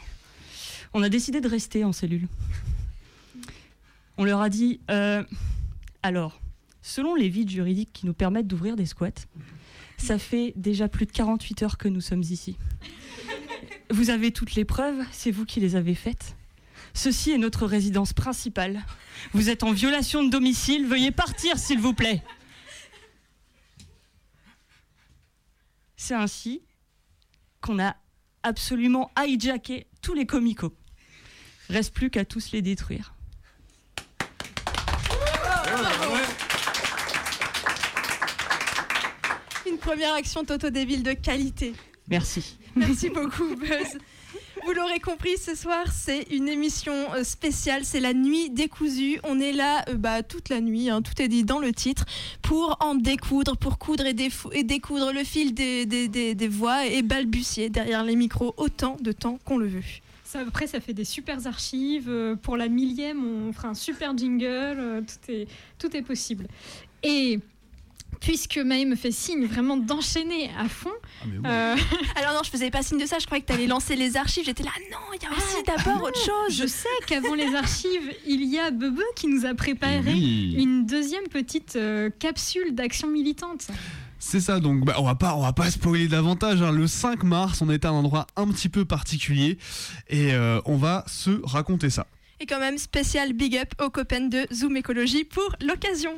On a décidé de rester en cellule. On leur a dit, euh, alors, selon les vides juridiques qui nous permettent d'ouvrir des squats, ça fait déjà plus de 48 heures que nous sommes ici. Vous avez toutes les preuves, c'est vous qui les avez faites. Ceci est notre résidence principale. Vous êtes en violation de domicile, veuillez partir s'il vous plaît. C'est ainsi qu'on a absolument hijacké tous les comicos. Reste plus qu'à tous les détruire. Première action Toto Débile de qualité. Merci. Merci beaucoup, Buzz. Vous l'aurez compris, ce soir, c'est une émission euh, spéciale. C'est la nuit décousue. On est là euh, bah, toute la nuit, hein, tout est dit dans le titre, pour en découdre, pour coudre et, découdre le fil des, des- des- des voix et balbutier derrière les micros autant de temps qu'on le veut. Ça, après, ça fait des super archives. Euh, Pour la millième, on fera un super jingle. Tout est, tout est possible. Et puisque Maë me fait signe vraiment d'enchaîner à fond. euh, [LAUGHS] Alors non, je faisais pas signe de ça, je croyais que tu allais lancer les archives. J'étais là, non, il y a aussi d'abord autre chose. Je sais qu'avant les archives, il y a Bebe qui nous a préparé oui. une deuxième petite euh, capsule d'action militante. C'est ça, donc bah, on va pas, on va pas spoiler davantage. hein. Le 5 mars, on est à un endroit un petit peu particulier et euh, on va se raconter ça. Et quand même, spécial big up aux copains de Zoom Écologie pour l'occasion.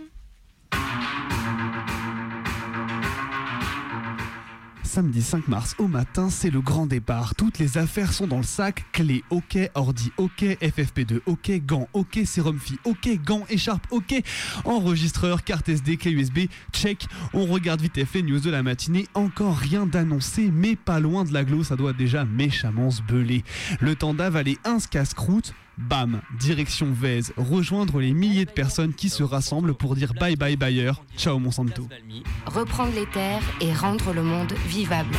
Samedi 5 mars au matin, c'est le grand départ. Toutes les affaires sont dans le sac. Clé, ok. Ordi, ok. FFP2, ok. Gants, ok. Sérum fi, ok. Gants, écharpe, ok. Enregistreur, carte SD, clé USB, check. On regarde vite fait news de la matinée. Encore rien d'annoncé, mais pas loin de l'aglo, ça doit déjà méchamment se beler. Le temps d'avaler un casse-croûte. Bam, direction Vèze, rejoindre les milliers de personnes qui se rassemblent pour dire bye bye Bayer, ciao Monsanto. Reprendre les terres et rendre le monde vivable.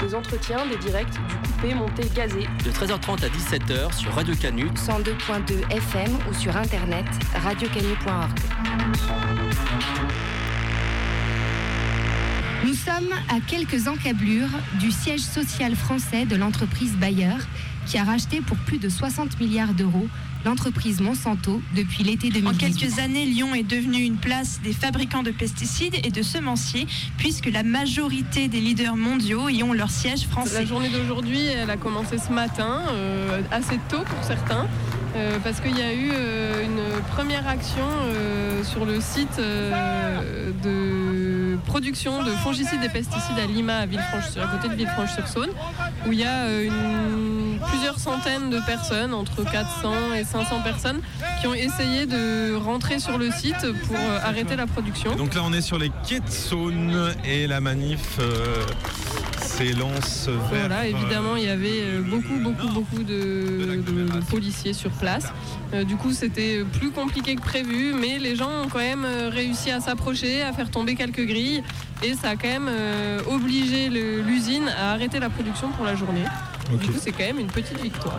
Des entretiens, des directs, du coupé, monté, gazé. De 13h30 à 17h sur Radio Canu. 102.2 FM ou sur internet radiocanu.org. Nous sommes à quelques encablures du siège social français de l'entreprise Bayer, qui a racheté pour plus de 60 milliards d'euros l'entreprise Monsanto depuis l'été 2018. En quelques années, Lyon est devenu une place des fabricants de pesticides et de semenciers, puisque la majorité des leaders mondiaux y ont leur siège français. La journée d'aujourd'hui, elle a commencé ce matin, euh, assez tôt pour certains, euh, parce qu'il y a eu euh, une première action euh, sur le site euh, de production de fongicides et pesticides à Lima, à Villefranche, à côté de Villefranche-sur-Saône, où il y a euh, une- plusieurs centaines de personnes, entre 400 et 500 personnes, qui ont essayé de rentrer sur le site pour euh, arrêter la production. Donc là, on est sur les quais de Saône et la manif euh, s'élance vers. Voilà, évidemment, il y avait euh, beaucoup, beaucoup, beaucoup de, de- de policiers sur place. Euh, du coup, c'était plus compliqué que prévu, mais les gens ont quand même réussi à s'approcher, à faire tomber quelques grilles, et ça a quand même euh, obligé l'usine à arrêter la production pour la journée. Du coup, c'est quand même une petite victoire.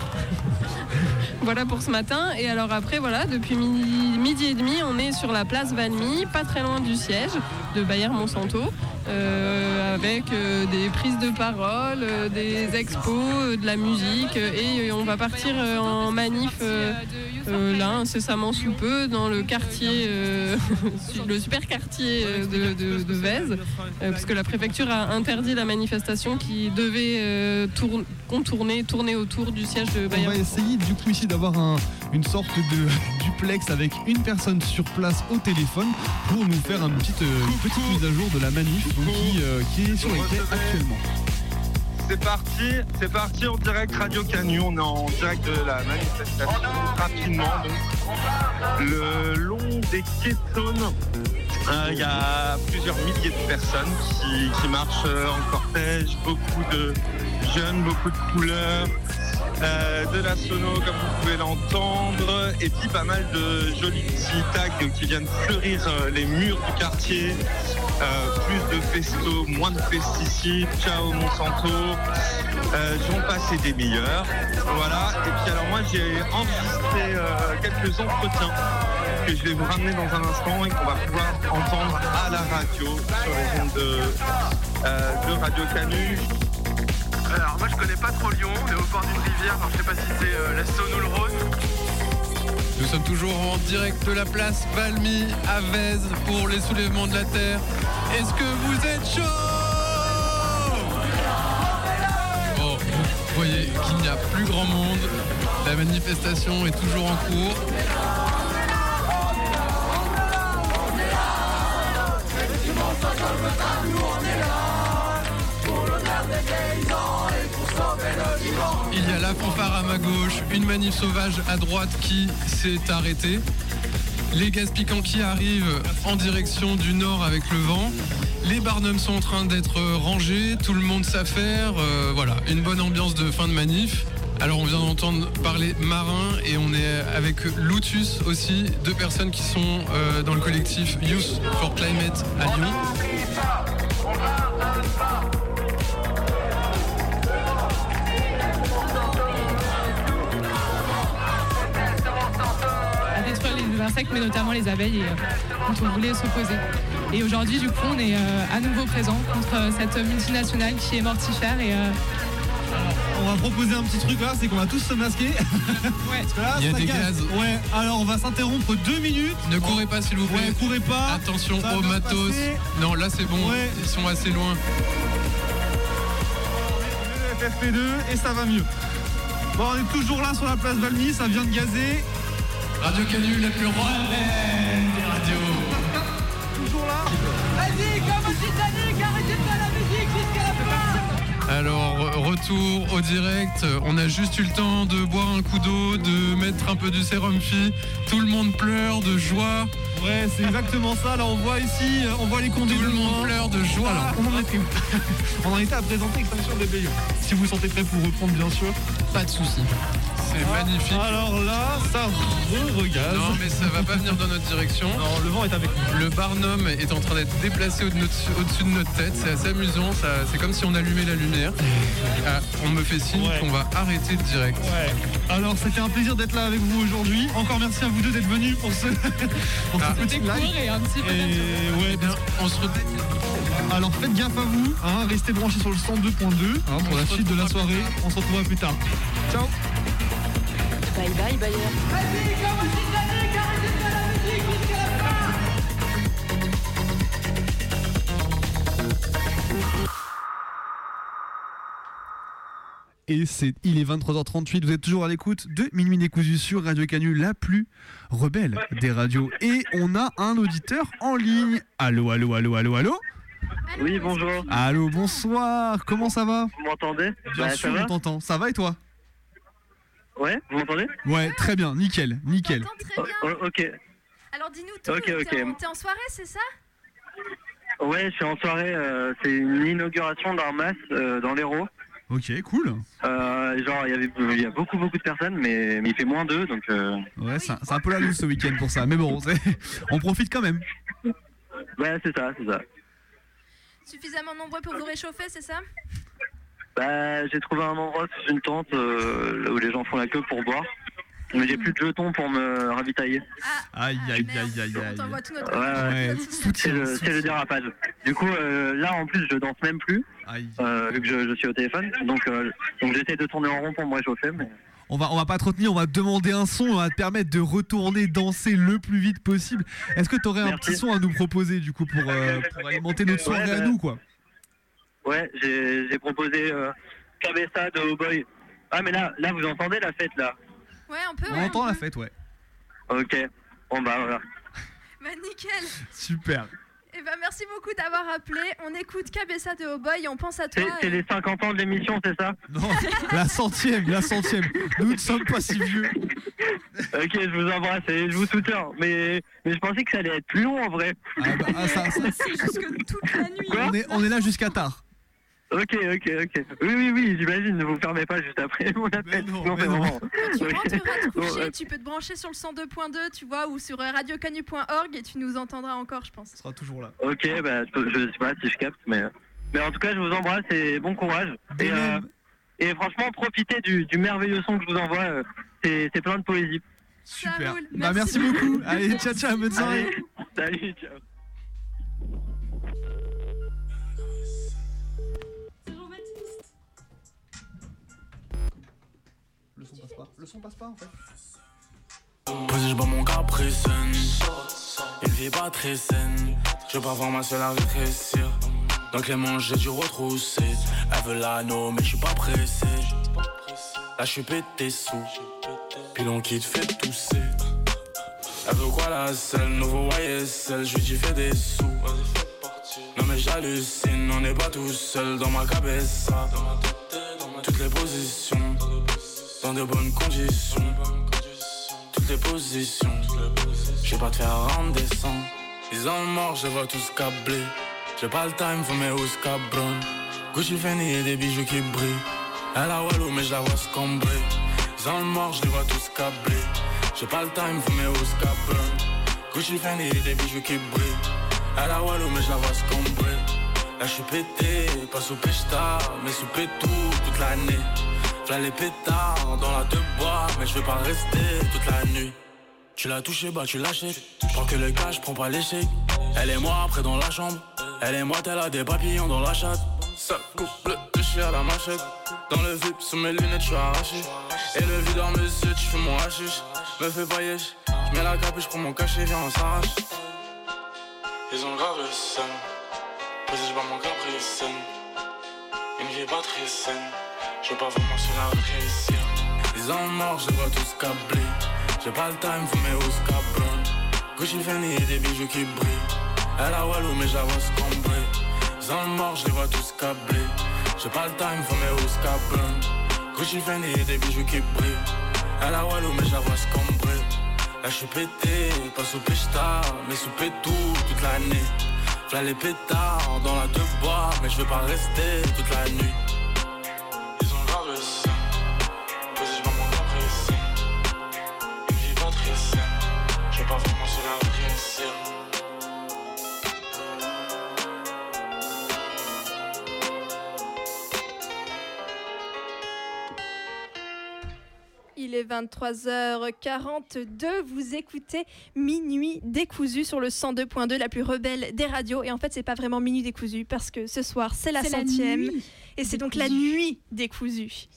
[LAUGHS] voilà pour ce matin. Et alors après, voilà, depuis midi, midi et demi, on est sur la place Valmy, pas très loin du siège de Bayer Monsanto, euh, avec euh, des prises de parole, euh, des expos, euh, de la musique. et on va partir en manif là, incessamment sous peu, dans le quartier, [LAUGHS] le super quartier de, de, de Vèze, parce que la préfecture a interdit la manifestation qui devait euh, tourne- contourner, tourner autour du siège de On Bayer. va essayer du coup ici d'avoir un- une sorte de [LAUGHS] duplex avec une personne sur place au téléphone pour nous faire une petite, euh, une petite mise à jour de la manif donc, qui, euh, qui est actuellement. c'est parti, c'est parti en direct Radio Canu. On est en direct de la manifestation rapidement. Le long des quais euh, il y a plusieurs milliers de personnes qui, qui marchent euh, en cortège, beaucoup de jeunes, beaucoup de couleurs. Euh, de la sono comme vous pouvez l'entendre et puis pas mal de jolis petits tags qui viennent fleurir euh, les murs du quartier Euh, plus de pesto, moins de pesticides, ciao Monsanto, euh, j'en passais des meilleurs. Voilà, et puis alors moi j'ai enregistré quelques entretiens que je vais vous ramener dans un instant et qu'on va pouvoir entendre à la radio sur les ondes de, de Radio Canu. Alors moi je connais pas trop Lyon, on est au bord d'une rivière, alors je sais pas si c'est euh, la Saône ou le Rhône. Nous sommes toujours en direct de la place Valmy à Vèze pour les soulèvements de la terre. Est-ce que vous êtes chaud? Bon, vous voyez qu'il n'y a plus grand monde. La manifestation est toujours en cours. Il y a la fanfare à ma gauche, une manif sauvage à droite qui s'est arrêtée. Les gaz piquants qui arrivent en direction du nord avec le vent. Les barnums sont en train d'être rangés, tout le monde s'affaire. euh, voilà, une bonne ambiance de fin de manif. Alors on vient d'entendre parler marin et on est avec Lotus aussi, deux personnes qui sont euh, dans le collectif Youth for Climate à Lyon. Insectes, mais notamment les abeilles, et, euh, dont on voulait s'opposer. Et aujourd'hui, du coup, on est euh, à nouveau présent contre euh, cette multinationale qui est mortifère. Et, euh, On va proposer un petit truc là, c'est qu'on va tous se masquer. [LAUGHS] Parce que là, Il y a ça des gaz. Ouais, alors on va s'interrompre deux minutes. Ne courez pas s'il vous plaît. Ouais, courez pas. Attention se matos. passer. Non, là c'est bon, Ouais. ils sont assez loin. Le FFP2 et ça va mieux. Bon, on est toujours là sur la place Valmy, ça vient de gazer. Radio Canu, la plus rebelle des radios. Toujours là. Vas-y, comme au Titanic, arrêtez pas la musique jusqu'à la fin Alors, retour au direct. On a juste eu le temps de boire un coup d'eau, de mettre un peu du sérum phi. Tout le monde pleure de joie. Ouais, c'est exactement ça. Là, on voit ici, euh, on voit les conduits. Tout le monde pleure de joie. Alors, on en était [LAUGHS] On en était à présenter Extinction Rebellion. Si vous vous sentez prêt pour reprendre, bien sûr. Pas de soucis. C'est magnifique. Alors là, ça re-regaze. Non, mais ça va pas venir dans notre direction. Non, le vent est avec nous. Le barnum est en train d'être déplacé au-dessus de notre tête. C'est assez amusant. ça- C'est comme si on allumait la lumière. Ah, on me fait signe Ouais. qu'on va arrêter le direct. Ouais. Alors, c'était un plaisir d'être là avec vous aujourd'hui. Encore merci à vous deux d'être venus pour ce, [LAUGHS] pour ce Ah. petit live. et un petit peu Et ouais, Eh bien, on se retrouve. Alors faites gaffe à vous, hein, restez branchés sur le 102.2 hein, pour la suite de la soirée. On se retrouvera plus tard. Ciao Bye bye Bayer. Vas-y, comme au Titanic, arrêtez pas la musique jusqu'à la fin Et c'est, il est 23h38, vous êtes toujours à l'écoute de Minuit décousu sur Radio Canu, la plus rebelle des radios. Et on a un auditeur en ligne. Allô, allô, allô, allô, allô Oui, bonjour. Allô, bonsoir, comment ça va? Vous m'entendez? Bien Bah, sûr, on t'entend. Ça va et toi? Ouais, vous m'entendez? Ouais, très bien, nickel, nickel. Oh, oh, Ok. Alors dis-nous tout, Ok, t'es ok. en- t'es en soirée, c'est ça? Ouais, je suis en soirée. euh, c'est une inauguration d'un mas euh, dans l'Hérault. Ok, cool. Euh, genre, il y avait il y a beaucoup, beaucoup de personnes, mais, mais il fait moins d'eux, donc. euh, Ouais, c'est un, peu la loose ce week-end pour ça, mais bon, [LAUGHS] on profite quand même. Ouais, c'est ça, c'est ça. Suffisamment nombreux pour vous réchauffer, c'est ça? Bah, j'ai trouvé un endroit sous une tente euh, là où les gens font la queue pour boire. Mais j'ai plus de jetons pour me ravitailler. Aïe, aïe, aïe, aïe, aïe. t'envoie tout notre Ouais, ouais. Ouais, C'est le, dérapage. Du coup, euh, là en plus, je danse même plus, euh, vu que je, je suis au téléphone. Donc, euh, donc j'essaie de tourner en rond pour me réchauffer. Mais... On va, on va pas te retenir, on va te demander un son, on va te permettre de retourner danser le plus vite possible. Est-ce que tu aurais un petit son à nous proposer du coup pour, euh, pour alimenter notre soirée Ouais, à bah, nous quoi? Ouais, j'ai j'ai proposé euh, Cabessa de Oh Boy. Ah, mais là, là, vous entendez la fête là? Ouais, on peut. On ouais, entend la peut. fête, ouais. Ok. Bon, bah voilà. [LAUGHS] Bah nickel. Super. Eh ben, merci beaucoup d'avoir appelé. On écoute Cabessa de Oh Boy et on pense à toi. C'est et- les 50 ans de l'émission, c'est ça? Non, la centième, la centième. Nous ne sommes pas si vieux. Ok, je vous embrasse et je vous soutiens. Mais, mais je pensais que ça allait être plus long en vrai. Ah bah, ah, ça, ça- toute la nuit. on, est, on est là jusqu'à tard. Ok, ok, ok. Oui, oui, oui, j'imagine. Ne vous fermez pas juste après mon appel. Non, c'est vraiment. Tu Ok. rentreras te coucher, euh, tu peux te brancher sur le 102.2, tu vois, ou sur radiocanu.org et tu nous entendras encore, je pense. sera toujours là. Ok, bah, je, je sais pas si je capte, mais, mais en tout cas, je vous embrasse et bon courage. Et, euh, et franchement, profitez du, du merveilleux son que je vous envoie. euh, C'est c'est plein de poésie. Super. Bah, merci beaucoup. Allez, ciao, ciao, bonne soirée. Allez, salut, ciao. Le passe pas en fait. Posé, je bois mon capricène. Une vie pas très saine. Je veux pas voir ma seule à rétrécir. Donc les manches, j'ai dû retrousser? Elle veut l'anneau, mais je suis pas pressé. Là, je suis pété sous. Pilon qui te fait tousser. Elle veut quoi la selle Nouveau YSL, je lui dis fais des sous. Non, mais j'hallucine, on n'est pas tout seul dans ma cabessa. Toutes les positions, dans de bonnes conditions toutes les positions. Je vais pas te faire rendre des sangs. Ils ont mort, je vois tous câblés. J'ai pas le time, faut mes housses cabron. Gucci Fendi et des bijoux qui brillent. Elle a Walou, mais je la vois scombrer. Ils ont mort, je les vois tous câblés. J'ai pas le time, faut mes housses cabron. Gucci Fendi et des bijoux qui brillent. Elle a Walou, mais je la vois scombrer. Là, je suis pété, pas sous pêche-tard, mais sous pétou toute l'année. V'là les pétards dans la deux bois, mais je vais pas rester toute la nuit. Tu l'as touché, bah tu l'achètes. Prends que le cash, prends pas l'échec. Elle et moi après dans la chambre. Elle et moi, t'elle a des papillons dans la chatte. Ça couple de chien à la machette. Dans le VIP, sous mes lunettes, je suis arraché. Et le vide dans mes yeux, tu fais mon hashish. Me fais yesh. Je mets la capuche, prends mon cachet, viens, on s'arrache. Ils ont grave le seum. Posé, je mon capricène. Une vie pas très saine. Je veux pas vraiment sur la réussir. Ils ont mort, je vois tous câblés. J'ai pas le time, faut mes housses cabron. Gucci Fendi et des bijoux qui brillent. Elle a Walou, mais vois scombrer. Ils ont mort, je les vois tous câblés. J'ai pas le time, faut mes housses cabron. Gucci Fendi et des bijoux qui brillent. Elle a Walou, mais vois scombrer. Là, je suis pété, pas sous pêche-tard, mais sous pétou toute l'année. V'là les pétards dans la deux bois, mais je veux pas rester toute la nuit. 23h42, vous écoutez Minuit décousu sur le 102.2, la plus rebelle des radios. Et en fait, c'est pas vraiment Minuit décousu parce que ce soir, c'est la centième. et c'est donc la nuit décousue.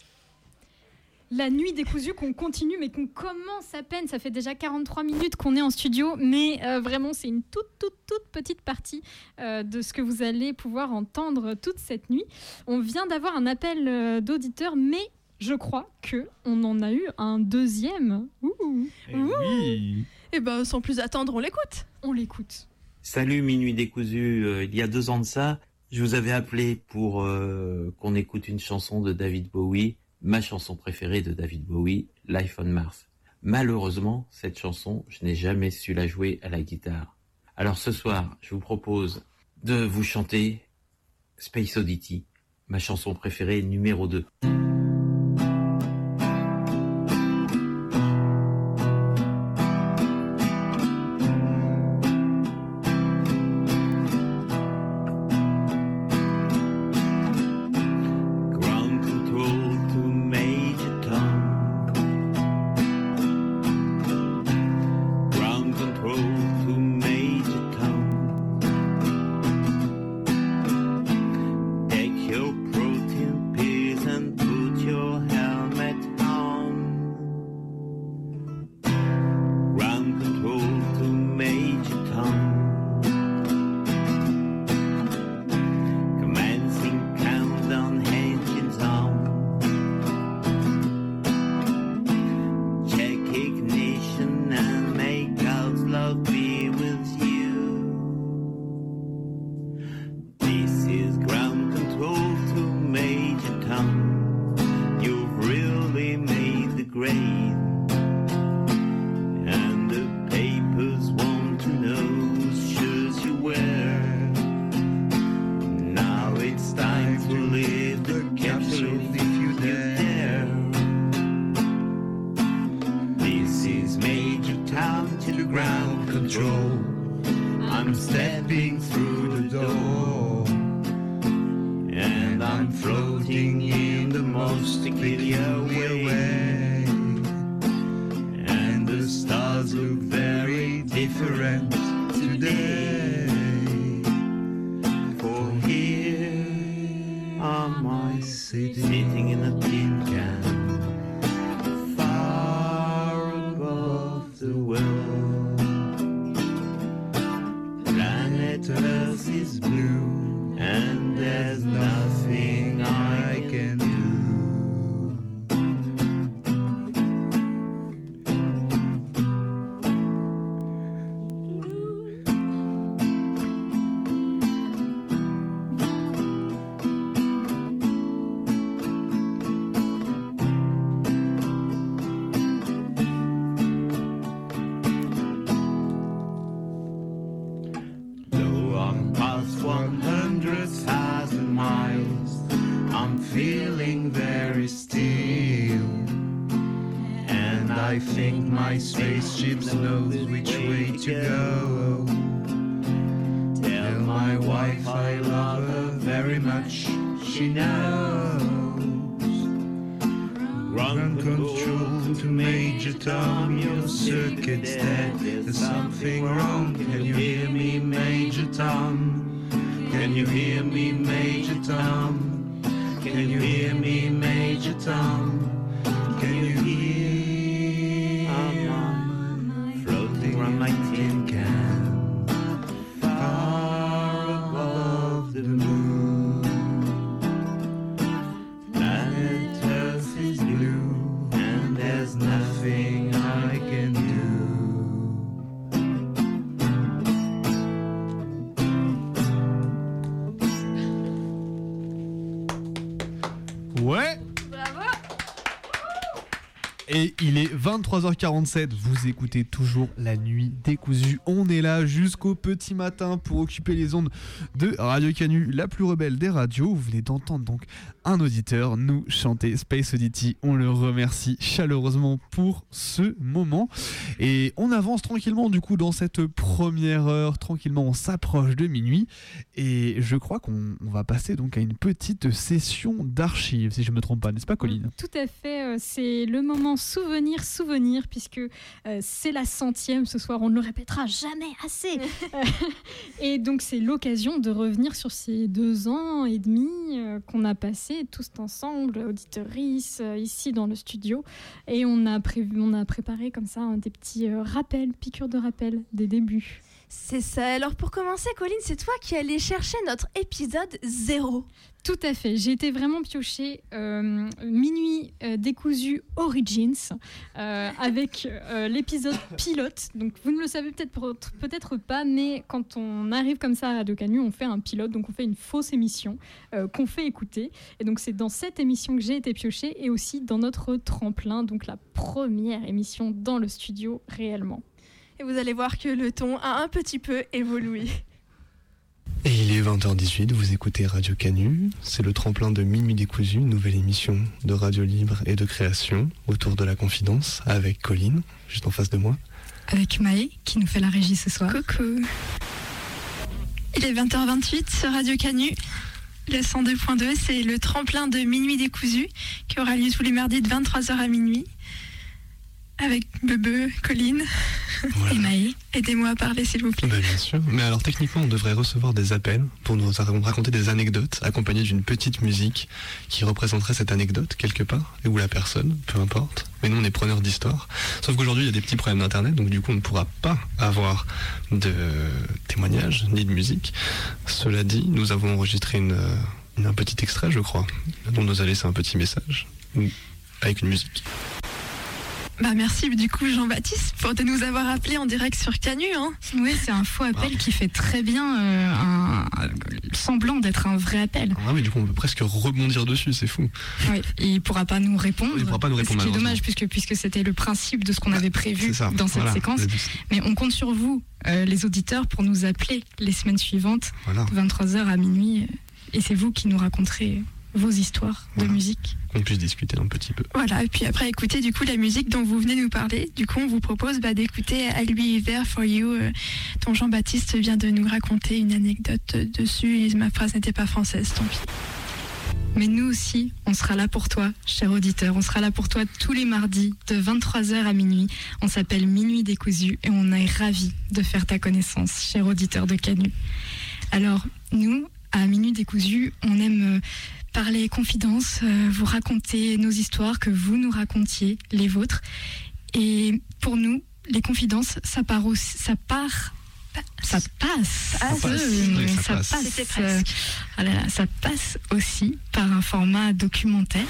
La nuit décousue qu'on continue mais qu'on commence à peine. Ça fait déjà 43 minutes qu'on est en studio, mais euh, vraiment c'est une toute toute toute petite partie euh, de ce que vous allez pouvoir entendre toute cette nuit. On vient d'avoir un appel euh, d'auditeur, mais je crois que on en a eu un deuxième. Ouh. oui. Et ben sans plus attendre, on l'écoute. On l'écoute. Salut Minuit décousu, Euh, il y a deux ans de ça, je vous avais appelé pour euh, qu'on écoute une chanson de David Bowie, ma chanson préférée de David Bowie, Life on Mars. Malheureusement, cette chanson, je n'ai jamais su la jouer à la guitare. Alors ce soir, je vous propose de vous chanter Space Oddity, ma chanson préférée numéro 2. keeps knows we Ouais. Et il est 23h47, vous écoutez toujours la nuit décousue. On est là jusqu'au petit matin pour occuper les ondes de Radio Canu, la plus rebelle des radios. Vous venez d'entendre donc un auditeur nous chanter Space Oddity. On le remercie chaleureusement pour ce moment. Et on avance tranquillement du coup dans cette première heure. Tranquillement, on s'approche de minuit. Et je crois qu'on on va passer donc à une petite session d'archives, si je ne me trompe pas, n'est-ce pas Colline? Tout à fait, euh, c'est le moment souvenir, souvenir, puisque euh, c'est la centième ce soir, on ne le répétera jamais assez. [LAUGHS] Et donc c'est l'occasion de revenir sur ces deux ans et demi euh, qu'on a passé tous ensemble, auditoris, euh, ici dans le studio. Et on a, prévu, on a préparé comme ça hein, des petits rappels, piqûres de rappel des débuts. C'est ça. Alors pour commencer, Colline, c'est toi qui allais chercher notre épisode 0. Tout à fait. J'ai été vraiment piochée euh, Minuit euh, décousu Origins euh, avec l'épisode [LAUGHS] pilote. Donc vous ne le savez peut-être peut-être pas, mais quand on arrive comme ça à Radio Canu, on fait un pilote, donc on fait une fausse émission qu'on fait écouter. Et donc c'est dans cette émission que j'ai été piochée et aussi dans notre tremplin, donc la première émission dans le studio réellement. Et vous allez voir que le ton a un petit peu évolué. Et il est 20h18, vous écoutez Radio Canu, c'est le tremplin de Minuit décousu, une nouvelle émission de radio libre et de création autour de la confidence avec Colline, juste en face de moi. Avec Maë qui nous fait la régie ce soir. Coucou. Il est 20h28 sur Radio Canu. Le 102.2, c'est le tremplin de Minuit décousu qui aura lieu tous les mardis de 23h à minuit. Avec Bebe, Colline et Maë. Aidez-moi à parler s'il vous plaît. Bah, bien sûr, mais alors techniquement on devrait recevoir des appels pour nous raconter des anecdotes accompagnées d'une petite musique qui représenterait cette anecdote quelque part, et ou la personne, peu importe. Mais nous on est preneurs d'histoire. Sauf qu'aujourd'hui il y a des petits problèmes d'internet, donc du coup on ne pourra pas avoir de témoignages ni de musique. Cela dit, nous avons enregistré une, une- un petit extrait je crois, dont nous a laissé un petit message, avec une musique. Bah merci du coup Jean-Baptiste pour de nous avoir appelés en direct sur Canu. Hein. Oui, c'est un faux appel qui fait très bien euh, un, un- semblant d'être un vrai appel. Ah mais du coup on peut presque rebondir dessus, c'est fou. Oui, et il pourra pas nous répondre. Il pourra pas nous répondre, Ce qui est malheureusement. dommage puisque, puisque c'était le principe de ce qu'on avait prévu c'est ça, dans cette voilà, séquence. Mais on compte sur vous, euh, les auditeurs, pour nous appeler les semaines suivantes, Voilà. de 23h à minuit. euh, Et c'est vous qui nous raconterez vos histoires de musique. Qu'on puisse discuter un petit peu. Voilà, et puis après écouter du coup la musique dont vous venez nous parler. Du coup, on vous propose bah, d'écouter À lui hiver for you, euh, dont Jean-Baptiste vient de nous raconter une anecdote dessus. Et ma phrase n'était pas française, tant pis. Mais nous aussi, on sera là pour toi, cher auditeur. On sera là pour toi tous les mardis de 23h à minuit. On s'appelle Minuit décousu et on est ravis de faire ta connaissance, cher auditeur de Canu. Alors, nous, à Minuit décousu, on aime euh, parler confidence, euh, vous raconter nos histoires, que vous nous racontiez les vôtres. Et pour nous, les confidences, ça part aussi, ça part ça passe. Ça passe. Euh, Oui, ça ça passe. passe. C'était presque. Ah là là, ça passe aussi par un format documentaire.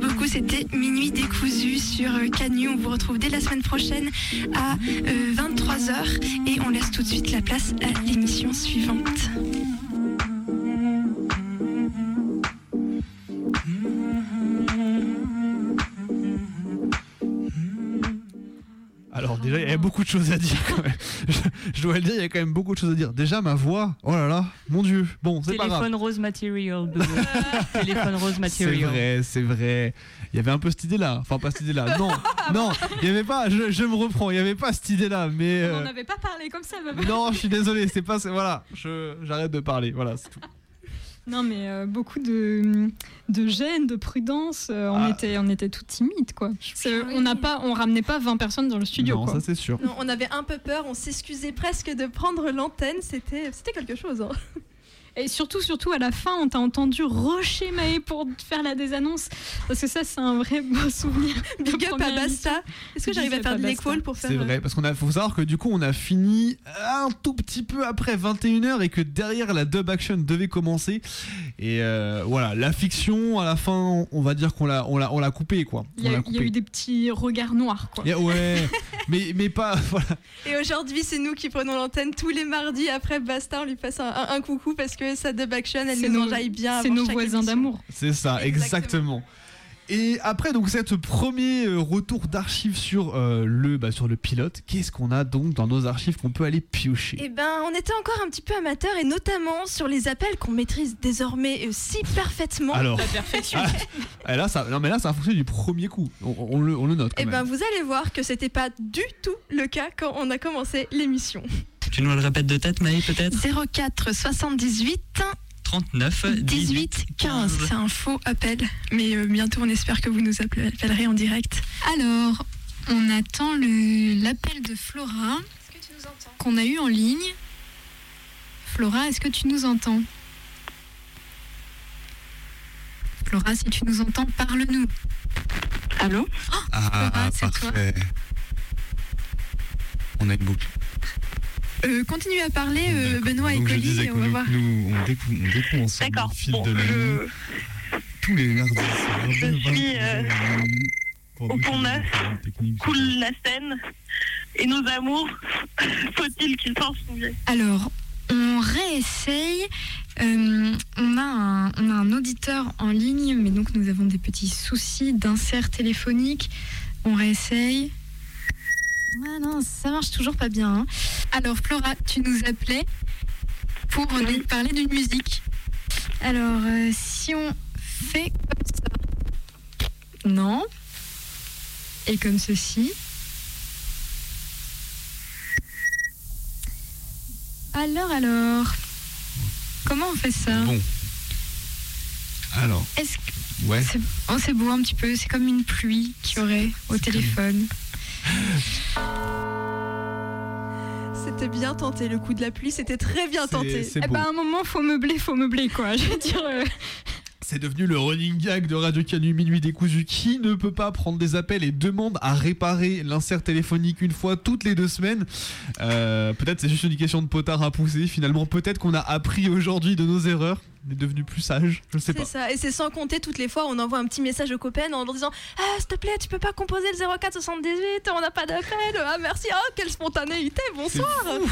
Beaucoup, c'était Minuit décousu sur euh, Canu. On vous retrouve dès la semaine prochaine à 23h et on laisse tout de suite la place à l'émission suivante. Alors déjà, il y a beaucoup de choses à dire quand même. [LAUGHS] Je, je dois le dire, il y a quand même beaucoup de choses à dire. Déjà, ma voix, oh là là, mon Dieu. Bon, c'est pas grave. Téléphone rose material. [LAUGHS] Téléphone rose C'est material. vrai, c'est vrai. Il y avait un peu cette idée-là. Enfin, pas cette idée-là. Non, [LAUGHS] non, il y avait pas. Je, je me reprends. Il y avait pas cette idée-là, mais. On euh, n'en avait pas parlé comme ça. Non, je suis désolé. C'est pas. c'est- Voilà, je j'arrête de parler. Voilà, c'est tout. Non, mais euh, beaucoup de, de gêne, de prudence. euh, on, Ah. était, on était tout timide, quoi. C'est- On n'a pas, on ramenait pas 20 personnes dans le studio, non, quoi. ça c'est sûr. Non, on avait un peu peur, on s'excusait presque de prendre l'antenne, c'était c'était quelque chose. hein. Et surtout, surtout à la fin, on t'a entendu rocher Maë pour faire la désannonce. Parce que ça, c'est un vrai beau souvenir. Big up à Basta. Est-ce que j'arrive à faire de l'équal pour faire. C'est vrai, parce qu'on a, faut savoir que du coup, on a fini un tout petit peu après 21h et que derrière la dub action devait commencer. Et euh, voilà, la fiction, à la fin, on va dire qu'on l'a, on l'a, on l'a coupé quoi. Il y, a, y eu des petits regards noirs, quoi. Et ouais, [LAUGHS] mais, mais pas. [LAUGHS] Voilà. Et aujourd'hui, c'est nous qui prenons l'antenne tous les mardis. Après Basta, on lui passe un, un- un coucou parce que sa dub action, elle C'est nous enjaille bien. C'est nos chaque voisins d'amour. C'est ça, exactement. Et après donc cette premier euh, retour d'archives sur euh, le bah, sur le pilote, qu'est-ce qu'on a donc dans nos archives qu'on peut aller piocher? Eh ben, on était encore un petit peu amateur et notamment sur les appels qu'on maîtrise désormais euh, si parfaitement. Alors, Ah, là ça, non mais là ça a fonctionné du premier coup. On, on le, on le note quand Eh ben, vous allez voir que c'était pas du tout le cas quand on a commencé l'émission. Tu nous le répètes de tête, Maë, peut-être 04 78 39 18 15. C'est un faux appel, mais euh, bientôt on espère que vous nous appel- appellerez en direct. Alors, on attend le- l'appel de Flora qu'on a eu en ligne. Flora, est-ce que tu nous entends? Flora, si tu nous entends, parle-nous. Allô? Ah, Flora, c'est toi. parfait. On a une boucle. Euh, continue à parler, euh, Benoît et je disais et on va nous, voir. nous, on découvre, on découvre ensemble le fil de la nuit. Tous les mardis. Je suis 23 euh, au pont neuf, coule la Seine, et nos amours, [LAUGHS] faut-il qu'ils s'en souviennent? Alors, on réessaye. Euh, on, a un, on a un auditeur en ligne, mais donc nous avons des petits soucis d'insert téléphonique. On réessaye. Ah non, ça marche toujours pas bien. hein. Alors, Flora, tu nous appelais pour nous parler d'une musique. Alors, euh, si on fait comme ça. Non. Et comme ceci. Alors, alors. Comment on fait ça? Bon. Alors, Est-ce que. ouais. C'est oh, c'est beau un petit peu, c'est comme une pluie qu'il y aurait au téléphone. C'était bien tenté, le coup de la pluie, c'était très bien tenté. c'est Eh ben, à un moment, faut meubler, faut meubler, quoi. Je veux dire. euh, C'est devenu le running gag de Radio Canu Minuit décousu. Qui ne peut pas prendre des appels et demande à réparer l'insert téléphonique une fois toutes les deux semaines Euh, Peut-être c'est juste une question de potard à pousser. Finalement, peut-être qu'on a appris aujourd'hui de nos erreurs. On est devenu plus sage, je sais C'est pas. ça, et c'est sans compter toutes les fois où on envoie un petit message aux copains en leur disant Ah, s'il te plaît, tu peux pas composer le 04 78, on n'a pas d'appel. Ah, merci, oh, quelle spontanéité, bonsoir.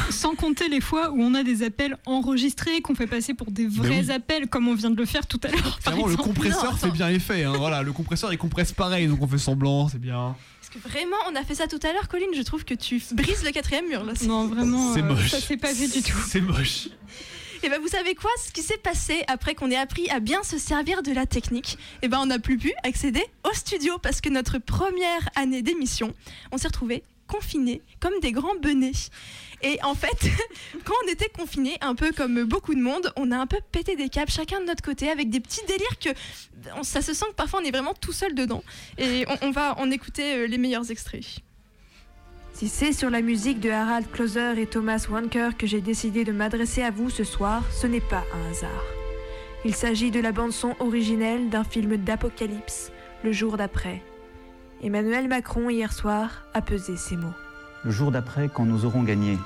Sans compter les fois où on a des appels enregistrés qu'on fait passer pour des vrais oui. appels, comme on vient de le faire tout à l'heure. par Clairement, le compresseur Non, fait bien effet. hein, Voilà, le compresseur il compresse pareil, donc on fait semblant, c'est bien. Parce que vraiment, on a fait ça tout à l'heure, Colline, je trouve que tu brises le quatrième mur là. Non, vraiment, C'est euh, moche. ça s'est pas vu du tout. C'est moche. Et ben vous savez quoi Ce qui s'est passé après qu'on ait appris à bien se servir de la technique, et ben on n'a plus pu accéder au studio parce que notre première année d'émission, on s'est retrouvés confinés comme des grands benets. Et en fait, [LAUGHS] quand on était confinés, un peu comme beaucoup de monde, on a un peu pété des câbles chacun de notre côté avec des petits délires que ça se sent que parfois on est vraiment tout seul dedans. Et on, on va en écouter euh, les meilleurs extraits. Si c'est sur la musique de Harald Closer et Thomas Wanker que j'ai décidé de m'adresser à vous ce soir, ce n'est pas un hasard. Il s'agit de la bande-son originelle d'un film d'apocalypse, Le jour d'après. Emmanuel Macron, hier soir, a pesé ces mots. Le jour d'après, quand nous aurons gagné,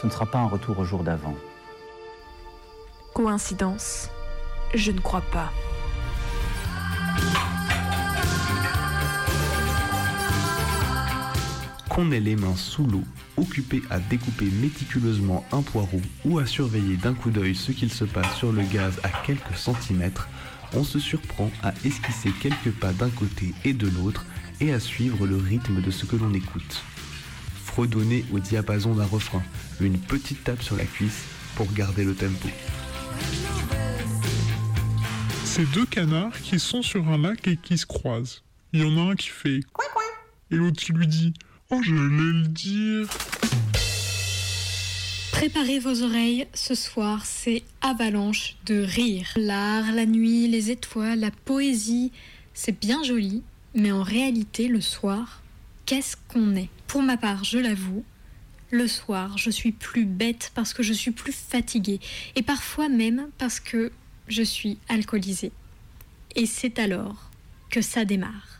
ce ne sera pas un retour au jour d'avant. Coïncidence Je ne crois pas. Qu'on ait les mains sous l'eau, occupé à découper méticuleusement un poireau ou à surveiller d'un coup d'œil ce qu'il se passe sur le gaz à quelques centimètres, on se surprend à esquisser quelques pas d'un côté et de l'autre et à suivre le rythme de ce que l'on écoute. Fredonner au diapason d'un refrain, une petite tape sur la cuisse pour garder le tempo. C'est deux canards qui sont sur un lac et qui se croisent. Il y en a un qui fait et l'autre qui lui dit Oh, j'allais le dire. Préparez vos oreilles, ce soir c'est avalanche de rire. L'art, la nuit, les étoiles, la poésie, c'est bien joli, mais en réalité le soir, qu'est-ce qu'on est? Pour ma part, je l'avoue, le soir, je suis plus bête parce que je suis plus fatiguée, et parfois même parce que je suis alcoolisée. Et c'est alors que ça démarre.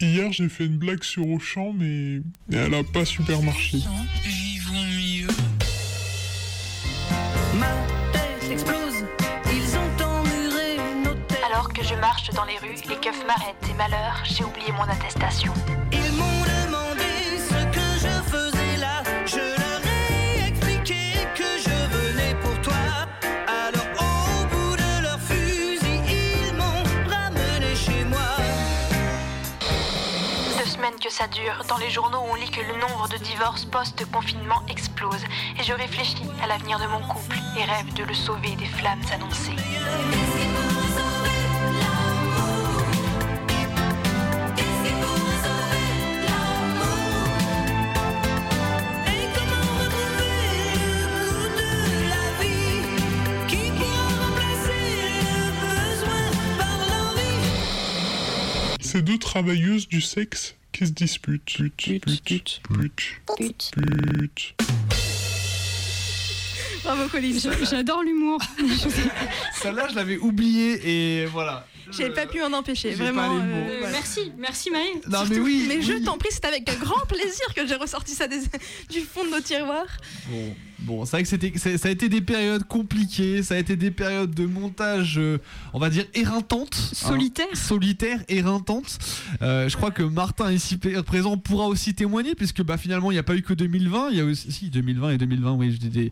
Hier, j'ai fait une blague sur Auchan, mais elle a pas super marché. Alors que je marche dans les rues, les keufs m'arrêtent et malheur, j'ai oublié mon attestation. Que ça dure, dans les journaux on lit que le nombre de divorces post-confinement explose. Et je réfléchis à l'avenir de mon couple et rêve de le sauver des flammes annoncées. C'est deux travailleuses du sexe qui se disputent. Pute, pute, pute, pute, pute. Bravo Colline. J'adore l'humour. [LAUGHS] Celle-là, je l'avais oubliée et voilà. J'ai pas pu m'en empêcher, vraiment. voilà. Merci, merci Maë. Non, mais oui, Mais je t'en prie, c'est avec un grand plaisir que j'ai ressorti ça des- [LAUGHS] du fond de nos tiroirs. Bon, bon c'est vrai que c'était, ça a été des périodes compliquées, ça a été des périodes de montage, euh, on va dire éreintantes. Solitaire. Hein, solitaire, éreintantes. Euh, je crois que Martin ici présent pourra aussi témoigner, puisque bah, finalement il n'y a pas eu que 2020, il y a aussi si, 2020 et 2020, oui, je, dis des-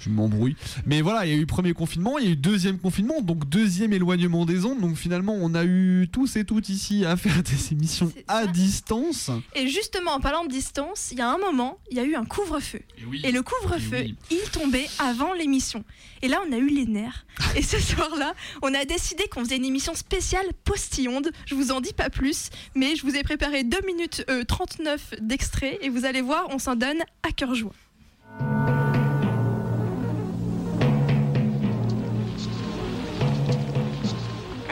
je m'embrouille. Mais voilà, il y a eu premier confinement, il y a eu deuxième confinement, donc deuxième éloignement des ondes, donc finalement on a eu tous et toutes ici à faire des émissions à distance. Et justement, en parlant de distance, il y a un moment, il y a eu un couvre-feu. Et, le couvre-feu, il tombait avant l'émission. Et là, on a eu les nerfs. Et ce [LAUGHS] soir-là, on a décidé qu'on faisait une émission spéciale postillonde. Je vous en dis pas plus, mais je vous ai préparé 2 minutes euh, 39 d'extrait. Et vous allez voir, on s'en donne à cœur joie.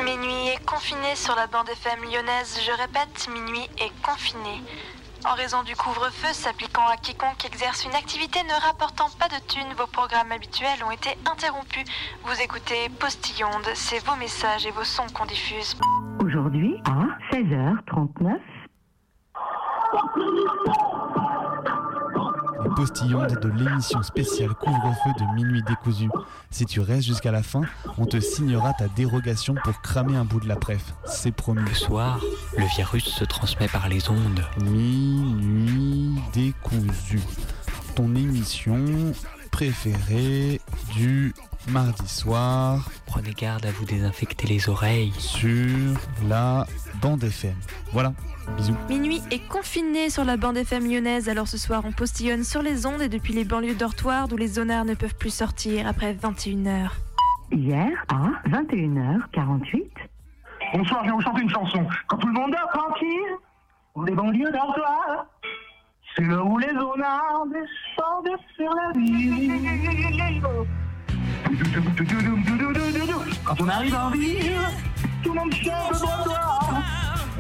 Minuit est confiné sur la bande FM lyonnaise. Je répète, minuit est confiné. En raison du couvre-feu s'appliquant à quiconque exerce une activité ne rapportant pas de thunes, vos programmes habituels ont été interrompus. Vous écoutez Postillonde, c'est vos messages et vos sons qu'on diffuse. Aujourd'hui, à 16h39, les postillonnes de l'émission spéciale couvre-feu de minuit décousu. Si tu restes jusqu'à la fin, on te signera ta dérogation pour cramer un bout de la préf. C'est promis. Le soir, le virus se transmet par les ondes. Minuit décousu. Ton émission préférée du mardi soir Prenez garde à vous désinfecter les oreilles. sur la bande FM. Voilà, bisous. Minuit est confiné sur la bande FM lyonnaise, alors ce soir on postillonne sur les ondes et depuis les banlieues dortoirs d'où les zonards ne peuvent plus sortir après 21h. Hier à 21h48. Bonsoir, je vais vous chanter une chanson. Quand tout le monde dort tranquille, on est banlieues dortoirs, c'est là où les zonards descendent sur la ville. Quand on arrive en ville, tout le monde chante dortoir.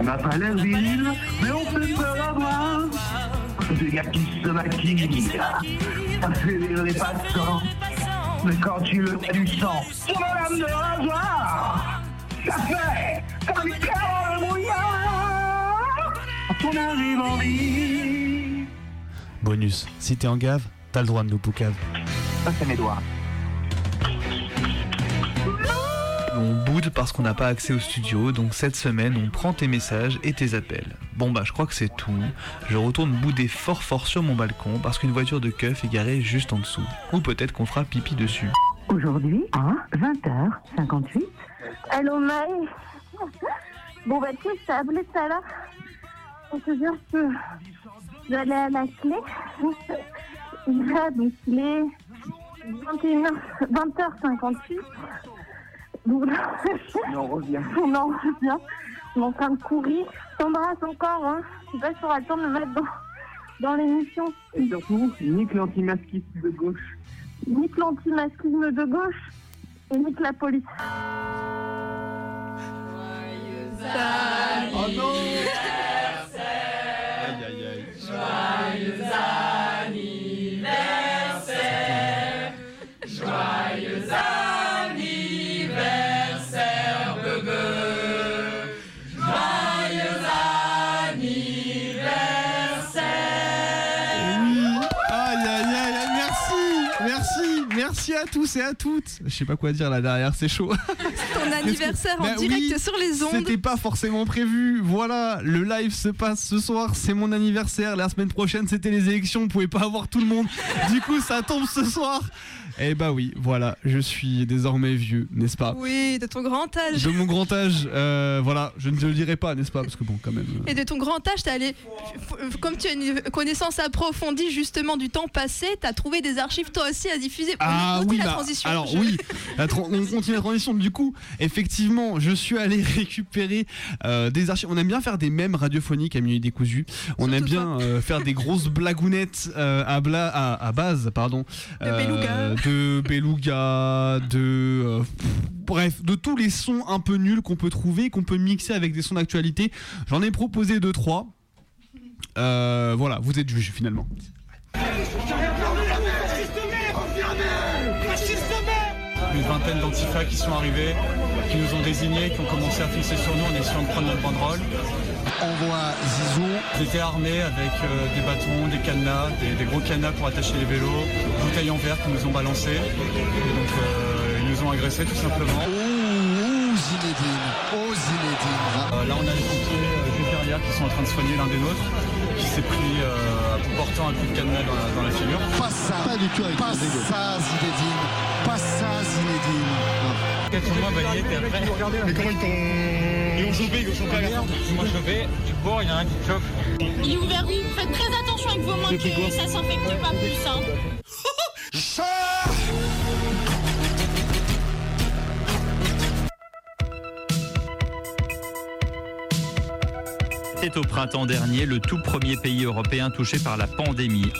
On n'a pas l'air ville, mais on fait peur à voir. Des gars qui se maquillent, ça fait les passants. Mais quand tu le fais du sang sur la lame de rasoir, ça fait comme terre de brouillard. Quand on arrive en ville. Bonus, si t'es en gave, t'as le droit de nous poucave. Ça, c'est mes doigts. On boude parce qu'on n'a pas accès au studio, donc cette semaine on prend tes messages et tes appels. Bon bah je crois que c'est tout. Je retourne bouder fort fort sur mon balcon parce qu'une voiture de keuf est garée juste en dessous. Ou peut-être qu'on fera pipi dessus. Aujourd'hui à 20h58. Allô Maë Bon bah tu sais, je t'ai appelé tout à l'heure pour te dire que j'allais à la clé. Là, [LAUGHS] donc il est 21h, 20h58. Donc, on revient. on en revient. [LAUGHS] On est en train de courir. Je t'embrasse encore. Hein. Je sais pas si tu auras le temps de me mettre dans, dans l'émission. Et surtout, nique l'antimasquisme de gauche. Nique l'antimasquisme de gauche et nique la police. Oh non. Joyeux anniversaire. Joyeux anniversaire, bébé Joyeux anniversaire. Oui. Aïe aïe aïe, merci. Merci. Merci à tous et à toutes. Je sais pas quoi dire là derrière, c'est chaud. [LAUGHS] Ton anniversaire en Bah direct oui, sur les ondes. C'était pas forcément prévu. Voilà, le live se passe ce soir, c'est mon anniversaire. La semaine prochaine, c'était les élections, on pouvait pas avoir tout le monde. [LAUGHS] Du coup, ça tombe ce soir. Eh bah oui, voilà, je suis désormais vieux, n'est-ce pas? Oui, de ton grand âge. De mon grand âge, euh, voilà, je ne te le dirai pas, n'est-ce pas? Parce que bon, quand même. euh, Et de ton grand âge, t'es allé, comme tu as une connaissance approfondie justement du temps passé, t'as trouvé des archives toi aussi à diffuser. On Ah continue oui, la bah, transition. alors Je- oui, la on [LAUGHS] continue la transition. Du coup, effectivement, je suis allé [LAUGHS] récupérer euh, des archives. On aime bien faire des mèmes radiophoniques à minuit décousu. On aime bien euh, faire des grosses [LAUGHS] blagounettes euh, à, bla- à, à base, pardon, euh, beluga. de beluga, de euh, pff, bref, de tous les sons un peu nuls qu'on peut trouver, qu'on peut mixer avec des sons d'actualité. J'en ai proposé deux trois. Euh, voilà, vous êtes juge finalement. une vingtaine d'antifas qui sont arrivés, qui nous ont désignés, qui ont commencé à fixer sur nous en essayant de prendre notre banderole. On voit Zizou. Ils étaient armés avec euh, des bâtons, des cadenas, des, des gros cadenas pour attacher les vélos, bouteilles en verre qu'ils nous ont balancées. Et donc euh, ils nous ont agressés tout simplement. Oh Zinedine, oh Zinedine. là on a les pompiers euh, juste derrière qui sont en train de soigner l'un des nôtres, qui s'est pris euh, portant un coup de cadenas dans la, dans la figure. Pas ça, pas du tout avec pas ça Zinedine. Moi balayé, t'es après. Mais comment ils t'ont. Ils ont chopé, ils ont chopé à merde. Ils m'ont chopé, du coup, il y en a un qui te chope. Il est ouvert où Faites très attention avec vos mains que ça s'infecte pas plus. Hein. [LAUGHS] C'était au printemps dernier le tout premier pays européen touché par la pandémie.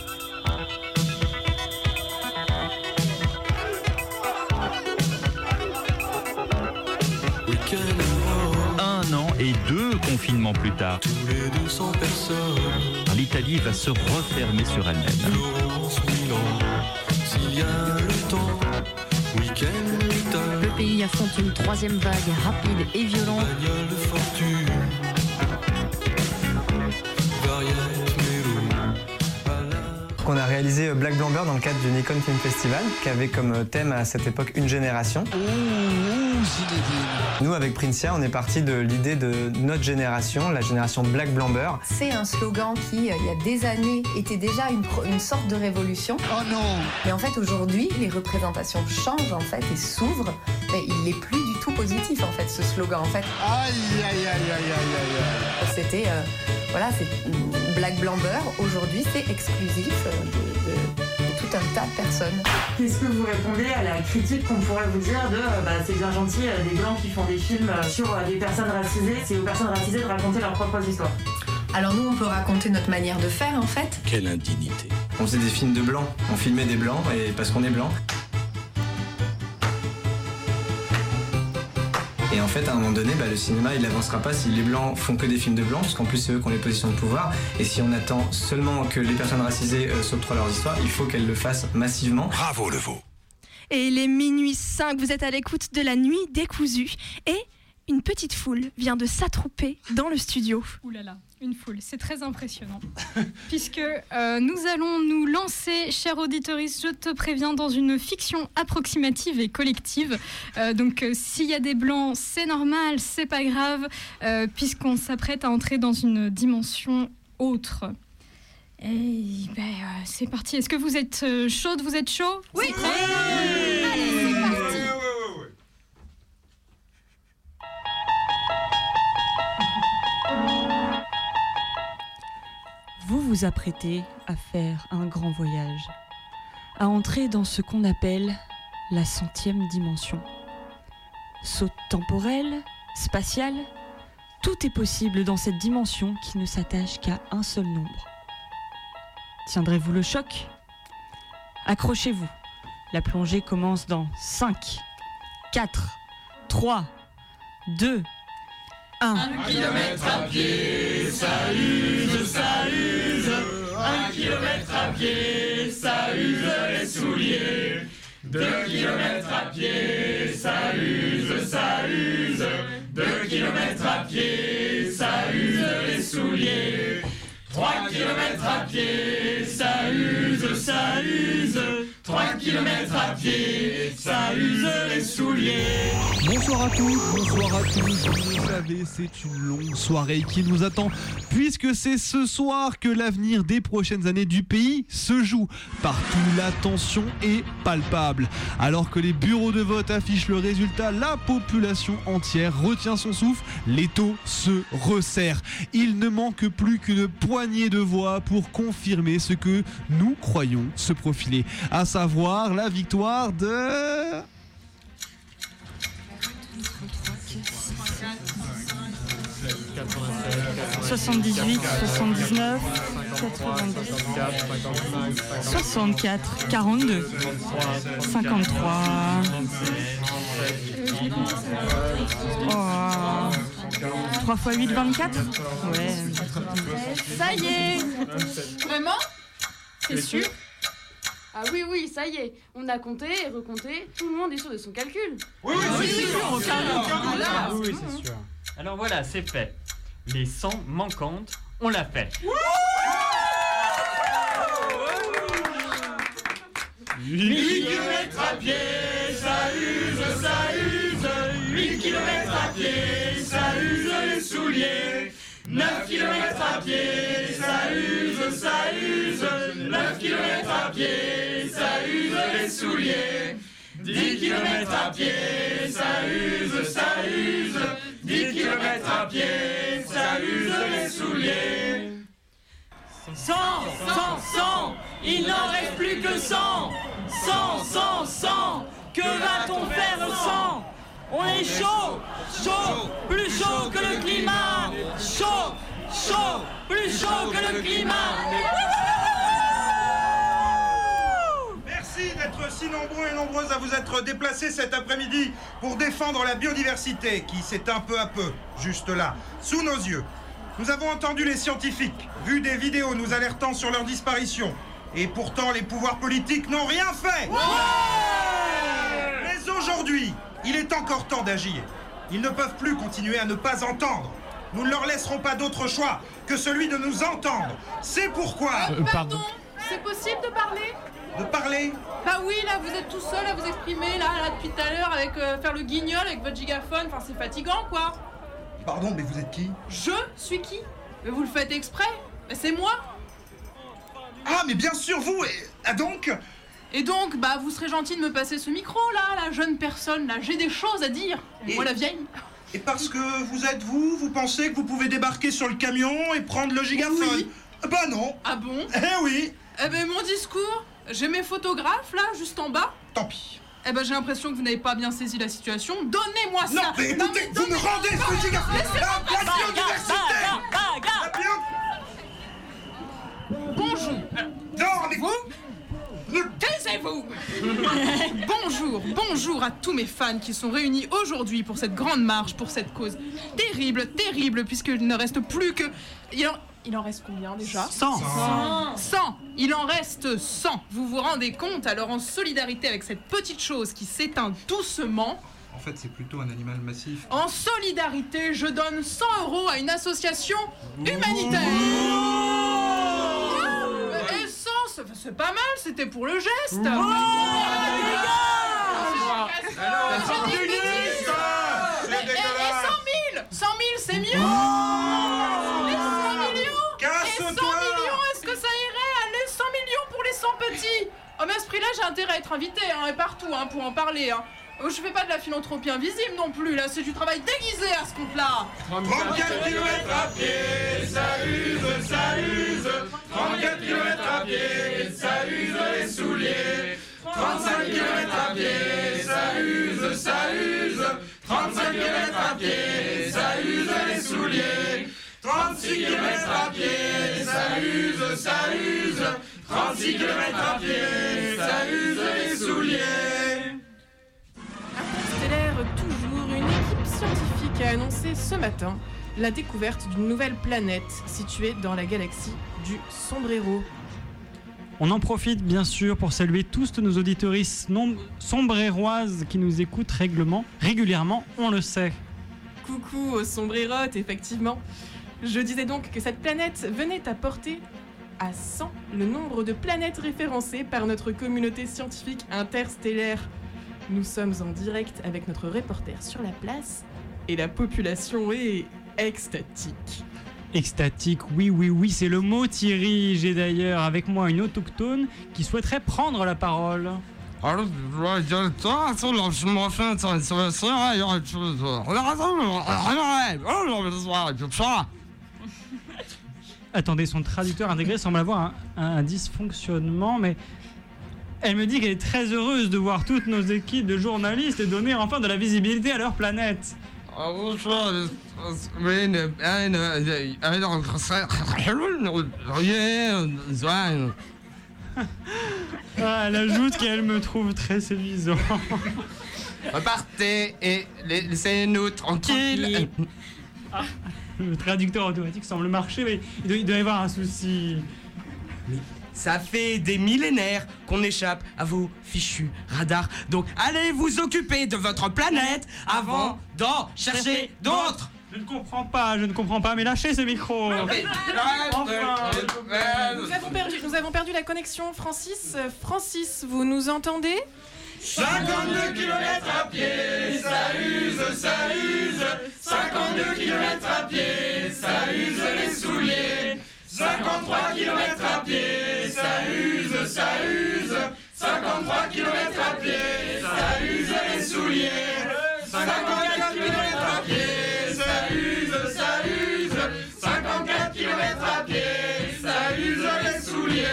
Et deux confinements plus tard, l'Italie va se refermer sur elle-même. S'il y a le temps, week-end, Le pays affronte une troisième vague rapide et violente. qu'on a réalisé euh, Black Blamber dans le cadre du Nikon Film Festival, qui avait comme euh, thème à cette époque une génération. Nous, avec Princia, on est parti de l'idée de notre génération, la génération Black Blamber. C'est un slogan qui, euh, il y a des années, était déjà une, sorte de révolution. Oh non Mais en fait, aujourd'hui, les représentations changent en fait et s'ouvrent. Mais il n'est plus du tout positif en fait, ce slogan. En fait, Aïe, aïe, aïe, aïe, aïe, aïe, aïe. c'était, euh, voilà, c'est Black Blamber. Aujourd'hui, c'est exclusif euh, de, de- de tout un tas de personnes. Qu'est-ce que vous répondez à la critique qu'on pourrait vous dire de euh, bah, c'est bien gentil euh, des blancs qui font des films euh, sur des personnes racisées, c'est aux personnes racisées de raconter leurs propres histoires Alors nous, on peut raconter notre manière de faire en fait. Quelle indignité. On faisait des films de blancs, on filmait des blancs, et parce qu'on est blanc. Et en fait, à un moment donné, bah, le cinéma, il n'avancera pas si les blancs font que des films de blancs, parce qu'en plus, c'est eux qui ont les positions de pouvoir. Et si on attend seulement que les personnes racisées euh, s'octroient leurs histoires, il faut qu'elles le fassent massivement. Bravo, le veau. Et il est minuit 5, vous êtes à l'écoute de la nuit décousue. Et une petite foule vient de s'attrouper dans le studio. Ouh là là, une foule, c'est très impressionnant. [LAUGHS] Puisque euh, nous allons nous lancer, cher auditoris, je te préviens, dans une fiction approximative et collective. Euh, donc euh, s'il y a des blancs, c'est normal, c'est pas grave, euh, puisqu'on s'apprête à entrer dans une dimension autre. Et ben, euh, c'est parti. Est-ce que vous êtes euh, chaude Vous êtes chaud Oui Allez, Vous apprêtez à faire un grand voyage, à entrer dans ce qu'on appelle la centième dimension. Saut temporel, spatial, tout est possible dans cette dimension qui ne s'attache qu'à un seul nombre. Tiendrez-vous le choc? Accrochez-vous. La plongée commence dans 5, 4, 3, 2, 1. Un kilomètre à pied, ça use, ça use. Un kilomètre à pied, ça use les souliers. Deux kilomètres à pied, ça use, ça use. Deux kilomètres à pied, ça use les souliers. Trois kilomètres à pied, ça use, ça use. Trois kilomètres à pied, ça use les souliers. Bonsoir à tous, bonsoir à tous. Vous le savez, c'est une longue soirée qui nous attend, puisque c'est ce soir que l'avenir des prochaines années du pays se joue. Partout, la tension est palpable. Alors que les bureaux de vote affichent le résultat, la population entière retient son souffle, l'étau se resserre. Il ne manque plus qu'une poignée de voix pour confirmer ce que nous croyons se profiler, savoir la victoire de... 78, 79, 64, 42, 53. Oh. 3 x 8, 24 Ouais. Ça y est Vraiment? C'est sûr? Ah oui, oui, ça y est. On a compté et recompté. Tout le monde est sûr de son calcul. Oui, oui, oui, c'est sûr, aucun doute, oui. Ah oui, c'est sûr. Alors voilà, c'est fait. Les 100 manquantes, on l'a fait. 8 km à pied, ça use, ça use. 8 km à pied, ça use les souliers. 9 km à pied, ça use, ça use. 9 km à pied, ça use les souliers. 10 km à pied, ça use, ça use. 10 km à pied, ça use les souliers. 100, 100, 100, il n'en reste plus que 100. 100, 100, 100, que va-t-on faire au 100 On est chaud, chaud, plus chaud que le climat. Chaud, chaud, plus chaud que le climat. Merci d'être si nombreux et nombreuses à vous être déplacés cet après-midi pour défendre la biodiversité qui s'éteint peu à peu, juste là, sous nos yeux. Nous avons entendu les scientifiques, vu des vidéos nous alertant sur leur disparition. Et pourtant, les pouvoirs politiques n'ont rien fait Mais aujourd'hui, il est encore temps d'agir. Ils ne peuvent plus continuer à ne pas entendre. Nous ne leur laisserons pas d'autre choix que celui de nous entendre. C'est pourquoi... Euh, pardon. c'est possible de parler? De parler Bah oui, là, vous êtes tout seul à vous exprimer, là, là depuis tout à l'heure, avec euh, faire le guignol avec votre gigaphone. Enfin, c'est fatigant, quoi. Pardon, mais vous êtes qui? Je suis qui? Mais vous le faites exprès? Mais c'est moi Ah, mais bien sûr, vous et... Ah donc Et donc, bah, vous serez gentil de me passer ce micro, là, la jeune personne, là. J'ai des choses à dire. Et moi, la vieille. Et parce que vous êtes vous, vous pensez que vous pouvez débarquer sur le camion et prendre le gigaphone? Bah non. Ah bon? Eh oui. Eh ben, mon discours, j'ai mes photographes, là, juste en bas. Tant pis. Eh ben, j'ai l'impression que vous n'avez pas bien saisi la situation. Donnez-moi ça. Non, mais écoutez, vous me rendez ce gigaphone. Laissez-moi La biodiversité Bonjour. Non, mais vous? Taisez-vous. [LAUGHS] Bonjour, bonjour à tous mes fans qui sont réunis aujourd'hui pour cette grande marche, pour cette cause terrible, terrible, puisqu'il ne reste plus que... Il en, il en reste combien déjà? 100. 100 100 Il en reste 100 Vous vous rendez compte Alors en solidarité avec cette petite chose qui s'éteint doucement, En fait, c'est plutôt un animal massif. en solidarité, je donne 100 euros à une association humanitaire. Et 100, c'est- pas mal, c'était pour le geste. Dégueulasse, bêtise. ça. C'est Et- et- et dégueulasse. 100 000 100 000, c'est mieux Les 100 millions Et 100 Casse-toi. millions, est-ce que ça irait Allez, 100 millions pour les 100 petits Oh, mais à ce prix-là, j'ai intérêt à être invité, hein, et partout, hein, pour en parler, hein. Oh, Je fais pas de la philanthropie invisible non plus, là, c'est du travail déguisé à ce compte-là 34 km à pied, ça use, ça use 34 km à pied, ça use les souliers. 35 km à pied, ça use, ça use. 35 km à pied, ça use les souliers. 36 km à pied, ça use, ça use. 36 km à pied, ça use les souliers. Toujours, une équipe scientifique a annoncé ce matin la découverte d'une nouvelle planète située dans la galaxie du Sombrero. On en profite bien sûr pour saluer tous nos auditoristes sombréroises qui nous écoutent règlement, régulièrement, on le sait. Coucou aux effectivement. Je disais donc que cette planète venait à porter à 100 le nombre de planètes référencées par notre communauté scientifique interstellaire. Nous sommes en direct avec notre reporter sur la place et la population est extatique. Extatique, oui, oui, oui, c'est le mot Thierry. J'ai d'ailleurs avec moi une autochtone qui souhaiterait prendre la parole. Attendez, son traducteur intégré semble avoir un, un dysfonctionnement, mais elle me dit qu'elle est très heureuse de voir toutes nos équipes de journalistes et donner enfin de la visibilité à leur planète. Ah, elle ajoute qu'elle me trouve très séduisant. Repartez et laissez-nous tranquilles. Ah, le traducteur automatique semble marcher, mais il doit, il doit y avoir un souci. Ça fait des millénaires qu'on échappe à vos fichus radars. Donc allez vous occuper de votre planète avant d'en chercher d'autres. Je ne comprends pas, je ne comprends pas, mais lâchez ce micro. Enfin. Nous avons perdu, nous avons perdu la connexion, Francis. Euh, Francis, vous nous entendez? 52 km à pied, ça use, ça use 52 km à pied, ça use les souliers 53 km à pied, ça use, ça use. 53 km à pied, ça use les souliers. 54 km à pied, ça use, ça use. 54 km à pied, ça use les souliers.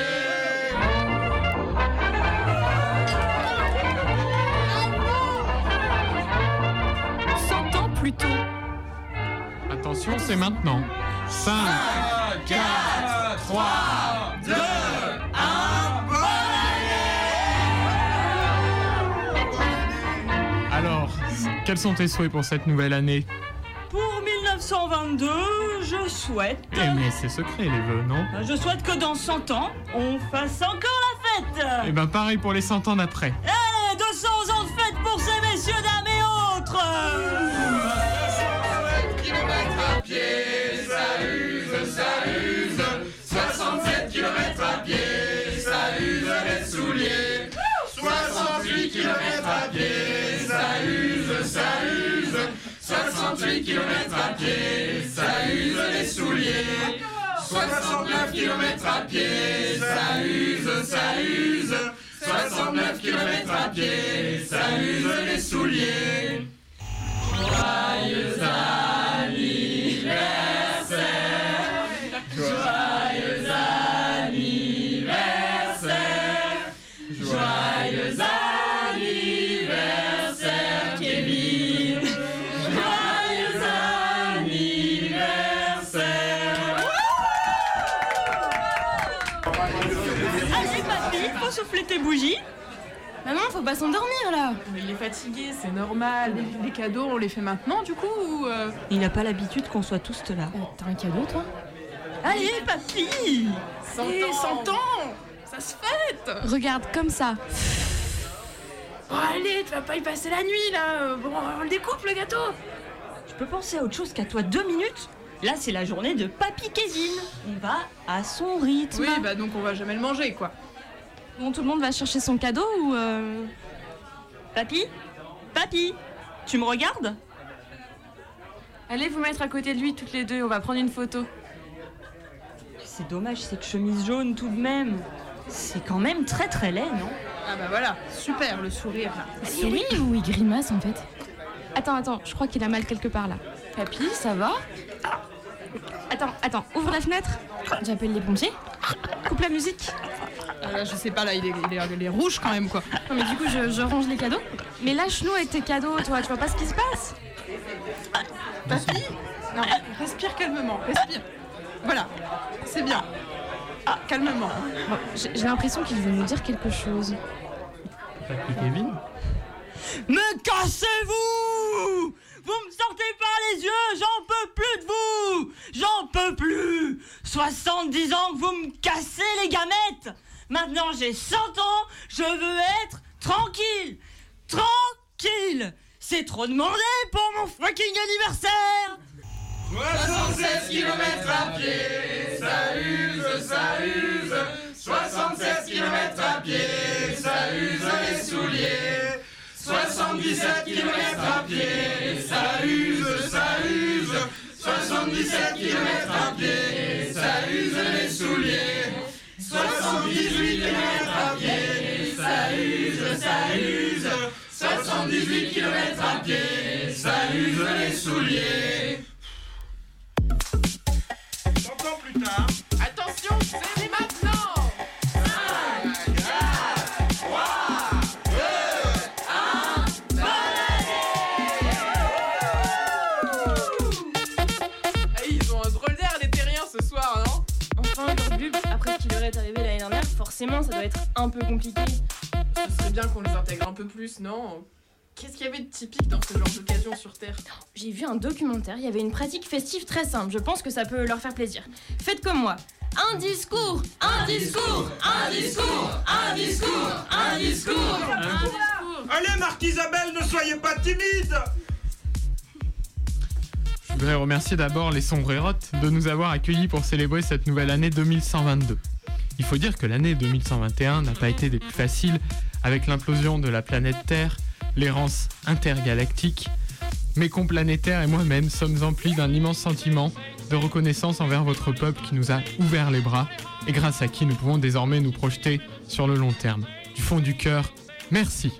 100 ans plus tôt. Attention, c'est maintenant. 5, 4, 3, 2, quels sont tes souhaits pour cette nouvelle année Pour 1922, je souhaite. Eh mais c'est secret les vœux, non Je souhaite que dans 100 ans, on fasse encore la fête Eh ben pareil pour les 100 ans d'après. Eh, 200 ans de fête pour ces messieurs, dames et autres km à pied, ça use, ça use 67 km à pied, 68 km à pied, ça use les souliers. 69 km à pied, ça use, ça use. 69 km à pied, ça use les souliers. Joyeux tes bougies. Maman, faut pas s'endormir là Mais il est fatigué, c'est normal. Les, les cadeaux, on les fait maintenant du coup ou. euh, Il n'a pas l'habitude qu'on soit tous là. T'as un cadeau toi? Allez, papy 100 Eh, ans 100 ans Ça se fête Regarde comme ça. Bon, allez, tu vas pas y passer la nuit là euh, Bon, on le découpe le gâteau Je peux penser à autre chose qu'à toi deux minutes? Là, c'est la journée de Papy Kevin. On va à son rythme. Oui, bah donc on va jamais le manger quoi. Bon, tout le monde va chercher son cadeau ou. euh, Papy? Papy Tu me regardes? Allez vous mettre à côté de lui toutes les deux, on va prendre une photo. C'est dommage, cette chemise jaune tout de même. C'est quand même très très laid, non? Ah bah voilà, super le sourire là. Il sourit ou il grimace en fait? Attends, attends, je crois qu'il a mal quelque part là. Papy, ça va? Attends, attends, ouvre la fenêtre. J'appelle les pompiers. Coupe la musique. Là, je sais pas là, il est, il est- il est rouge quand même quoi. Non mais du coup, je, je range les cadeaux. Mais lâche-nous avec tes cadeaux, toi, tu vois pas ce qui se passe Papy Non, respire calmement, respire. Voilà, c'est bien. Ah, calmement. Bon, J'ai l'impression qu'il veut nous dire quelque chose. Kevin Me cassez-vous Vous me sortez par les yeux, j'en peux plus de vous J'en peux plus 70 ans que vous me cassez les gamètes Maintenant j'ai 100 ans, je veux être tranquille Tranquille C'est trop demandé pour mon fucking anniversaire 76 km à pied, ça use, ça use. 76 km à pied, ça use les souliers. 77 km à pied, ça use, ça use. 77 km à pied, ça use les souliers. 78 km à pied, ça use, ça use. 78 km à pied, ça use les souliers. 100 ans plus tard. Attention, c'est maintenant forcément, ça doit être un peu compliqué. Ce serait bien qu'on les intègre un peu plus, non Qu'est-ce qu'il y avait de typique dans ce genre d'occasion sur Terre? J'ai vu un documentaire, il y avait une pratique festive très simple, je pense que ça peut leur faire plaisir. Faites comme moi. Un discours Un discours Un discours Un discours Un discours Allez, Marc Isabelle, ne soyez pas timide Je voudrais remercier d'abord les sombrerottes de nous avoir accueillis pour célébrer cette nouvelle année 2122. Il faut dire que l'année 2121 n'a pas été des plus faciles avec l'implosion de la planète Terre, l'errance intergalactique. Mes complanétaires et moi-même sommes emplis d'un immense sentiment de reconnaissance envers votre peuple qui nous a ouvert les bras et grâce à qui nous pouvons désormais nous projeter sur le long terme. Du fond du cœur, merci.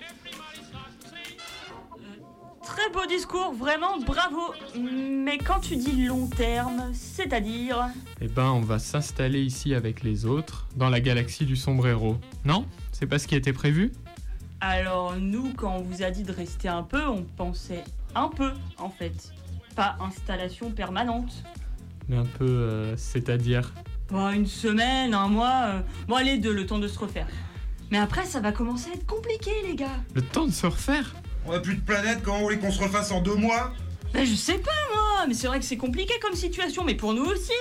Discours, vraiment bravo Mais quand tu dis long terme, c'est-à-dire... Eh ben, on va s'installer ici avec les autres, dans la galaxie du sombrero. Non? C'est pas ce qui était prévu? Alors nous, quand on vous a dit de rester un peu, on pensait un peu en fait. Pas installation permanente. Mais un peu, euh, c'est-à-dire? Pas une semaine, un mois. euh, Bon allez deux, le temps de se refaire. Mais après, ça va commencer à être compliqué les gars. Le temps de se refaire? On a plus de planète, comment vous voulez qu'on se refasse en deux mois? Ben je sais pas moi, mais c'est vrai que c'est compliqué comme situation, mais pour nous aussi.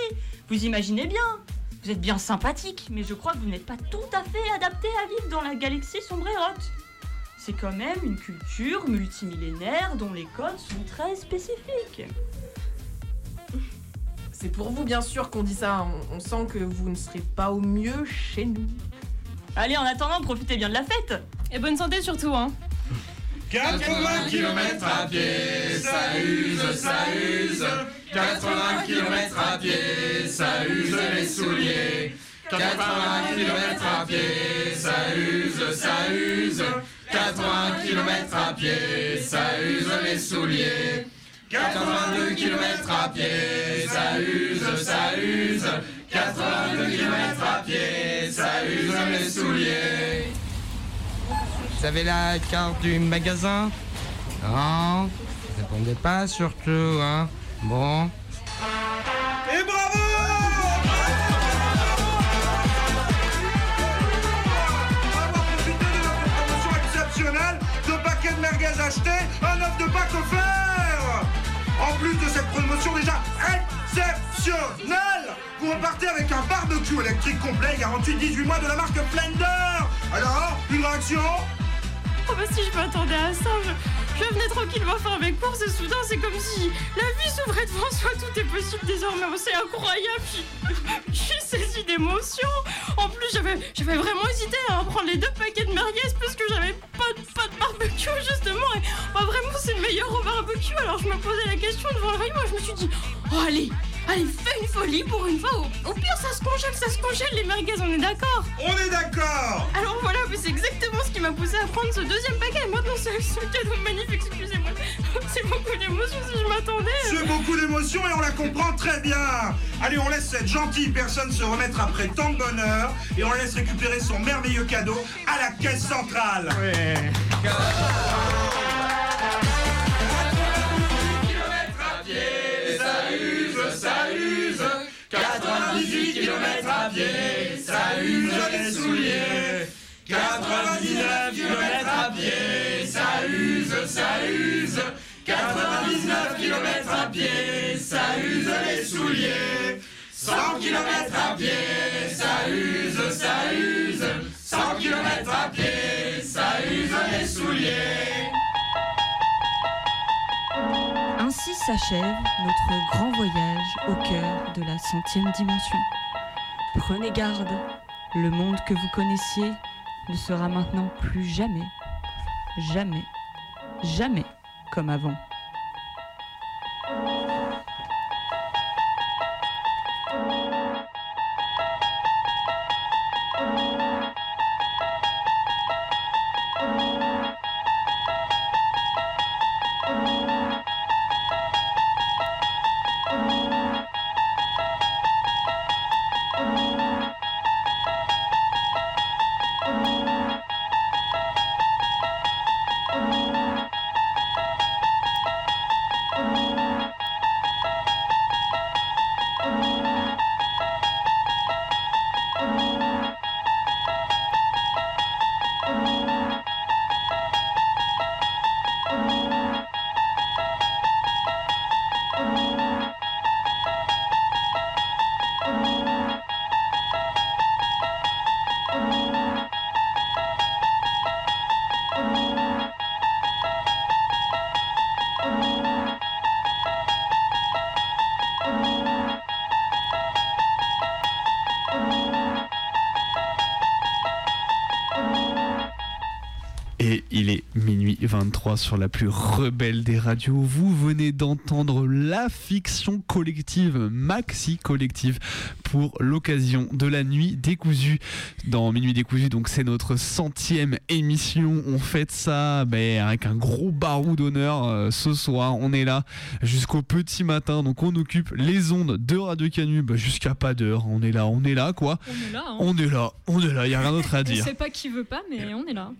Vous imaginez bien. Vous êtes bien sympathique, mais je crois que vous n'êtes pas tout à fait adapté à vivre dans la galaxie sombrerotte. C'est quand même une culture multimillénaire dont les codes sont très spécifiques. C'est pour vous, bien sûr, qu'on dit ça. On, on sent que vous ne serez pas au mieux chez nous. Allez, en attendant, profitez bien de la fête Et bonne santé surtout, hein 80 km à pied, ça use, ça use. 80 km à pied, ça use les souliers. 80 km à pied, ça use, ça use. 80 km à pied, ça use les souliers. 82 km à pied, ça use, ça use. 82 km à pied, ça use les souliers. Vous avez la carte du magasin Non Répondez pas surtout, hein Bon. Et bravo Avoir profité de notre promotion exceptionnelle, deux paquets de merguez achetés, un œuf de Pâques offert En plus de cette promotion déjà exceptionnelle Vous repartez avec un barbecue électrique complet, garanti 18 mois de la marque Splendor Alors, une réaction Oh bah si je m'attendais à ça, je, je venais tranquillement faire mes courses et soudain c'est comme si la vie s'ouvrait devant soi, tout est possible désormais, Oh, c'est incroyable, [LAUGHS] je, je suis saisie d'émotion. En plus j'avais j'avais vraiment hésité à prendre les deux paquets de merguez parce que j'avais pas, de- pas de barbecue justement et bah, vraiment c'est le meilleur au barbecue alors je me posais la question devant le rayon et je me suis dit oh allez Allez, fais une folie pour une fois. Au, pire, ça se congèle, ça se congèle, les merguez, on est d'accord On est d'accord Alors voilà, c'est exactement ce qui m'a poussé à prendre ce deuxième paquet. Maintenant, c'est ce cadeau magnifique, excusez-moi. [LAUGHS] C'est beaucoup d'émotion si je m'attendais. C'est beaucoup d'émotion et on la comprend très bien. Allez, on laisse cette gentille personne se remettre après tant de bonheur et on laisse récupérer son merveilleux cadeau à la caisse centrale. à pied, ça use, ça use. 98 km à pied, ça use les souliers. 99 km à pied, use, ça use. 99 km à pied, ça use les souliers. 100 km à pied, ça use, ça use. 100 km à pied, ça use les souliers. Ainsi s'achève notre grand voyage au cœur de la centième dimension. Prenez garde, le monde que vous connaissiez ne sera maintenant plus jamais, jamais, jamais comme avant. Sur la plus rebelle des radios. Vous venez d'entendre la fiction collective, Maxi Collective, pour l'occasion de la nuit décousue. Dans Minuit décousu, donc c'est notre centième émission. On fête ça ben, avec un gros barou d'honneur euh, ce soir. On est là jusqu'au petit matin. Donc on occupe les ondes de Radio Canu ben, jusqu'à pas d'heure. On est là, on est là quoi? On est là. hein. On est là, on est là, il n'y a rien d'autre à [LAUGHS] On dire. sait pas qui veut pas, mais on est là.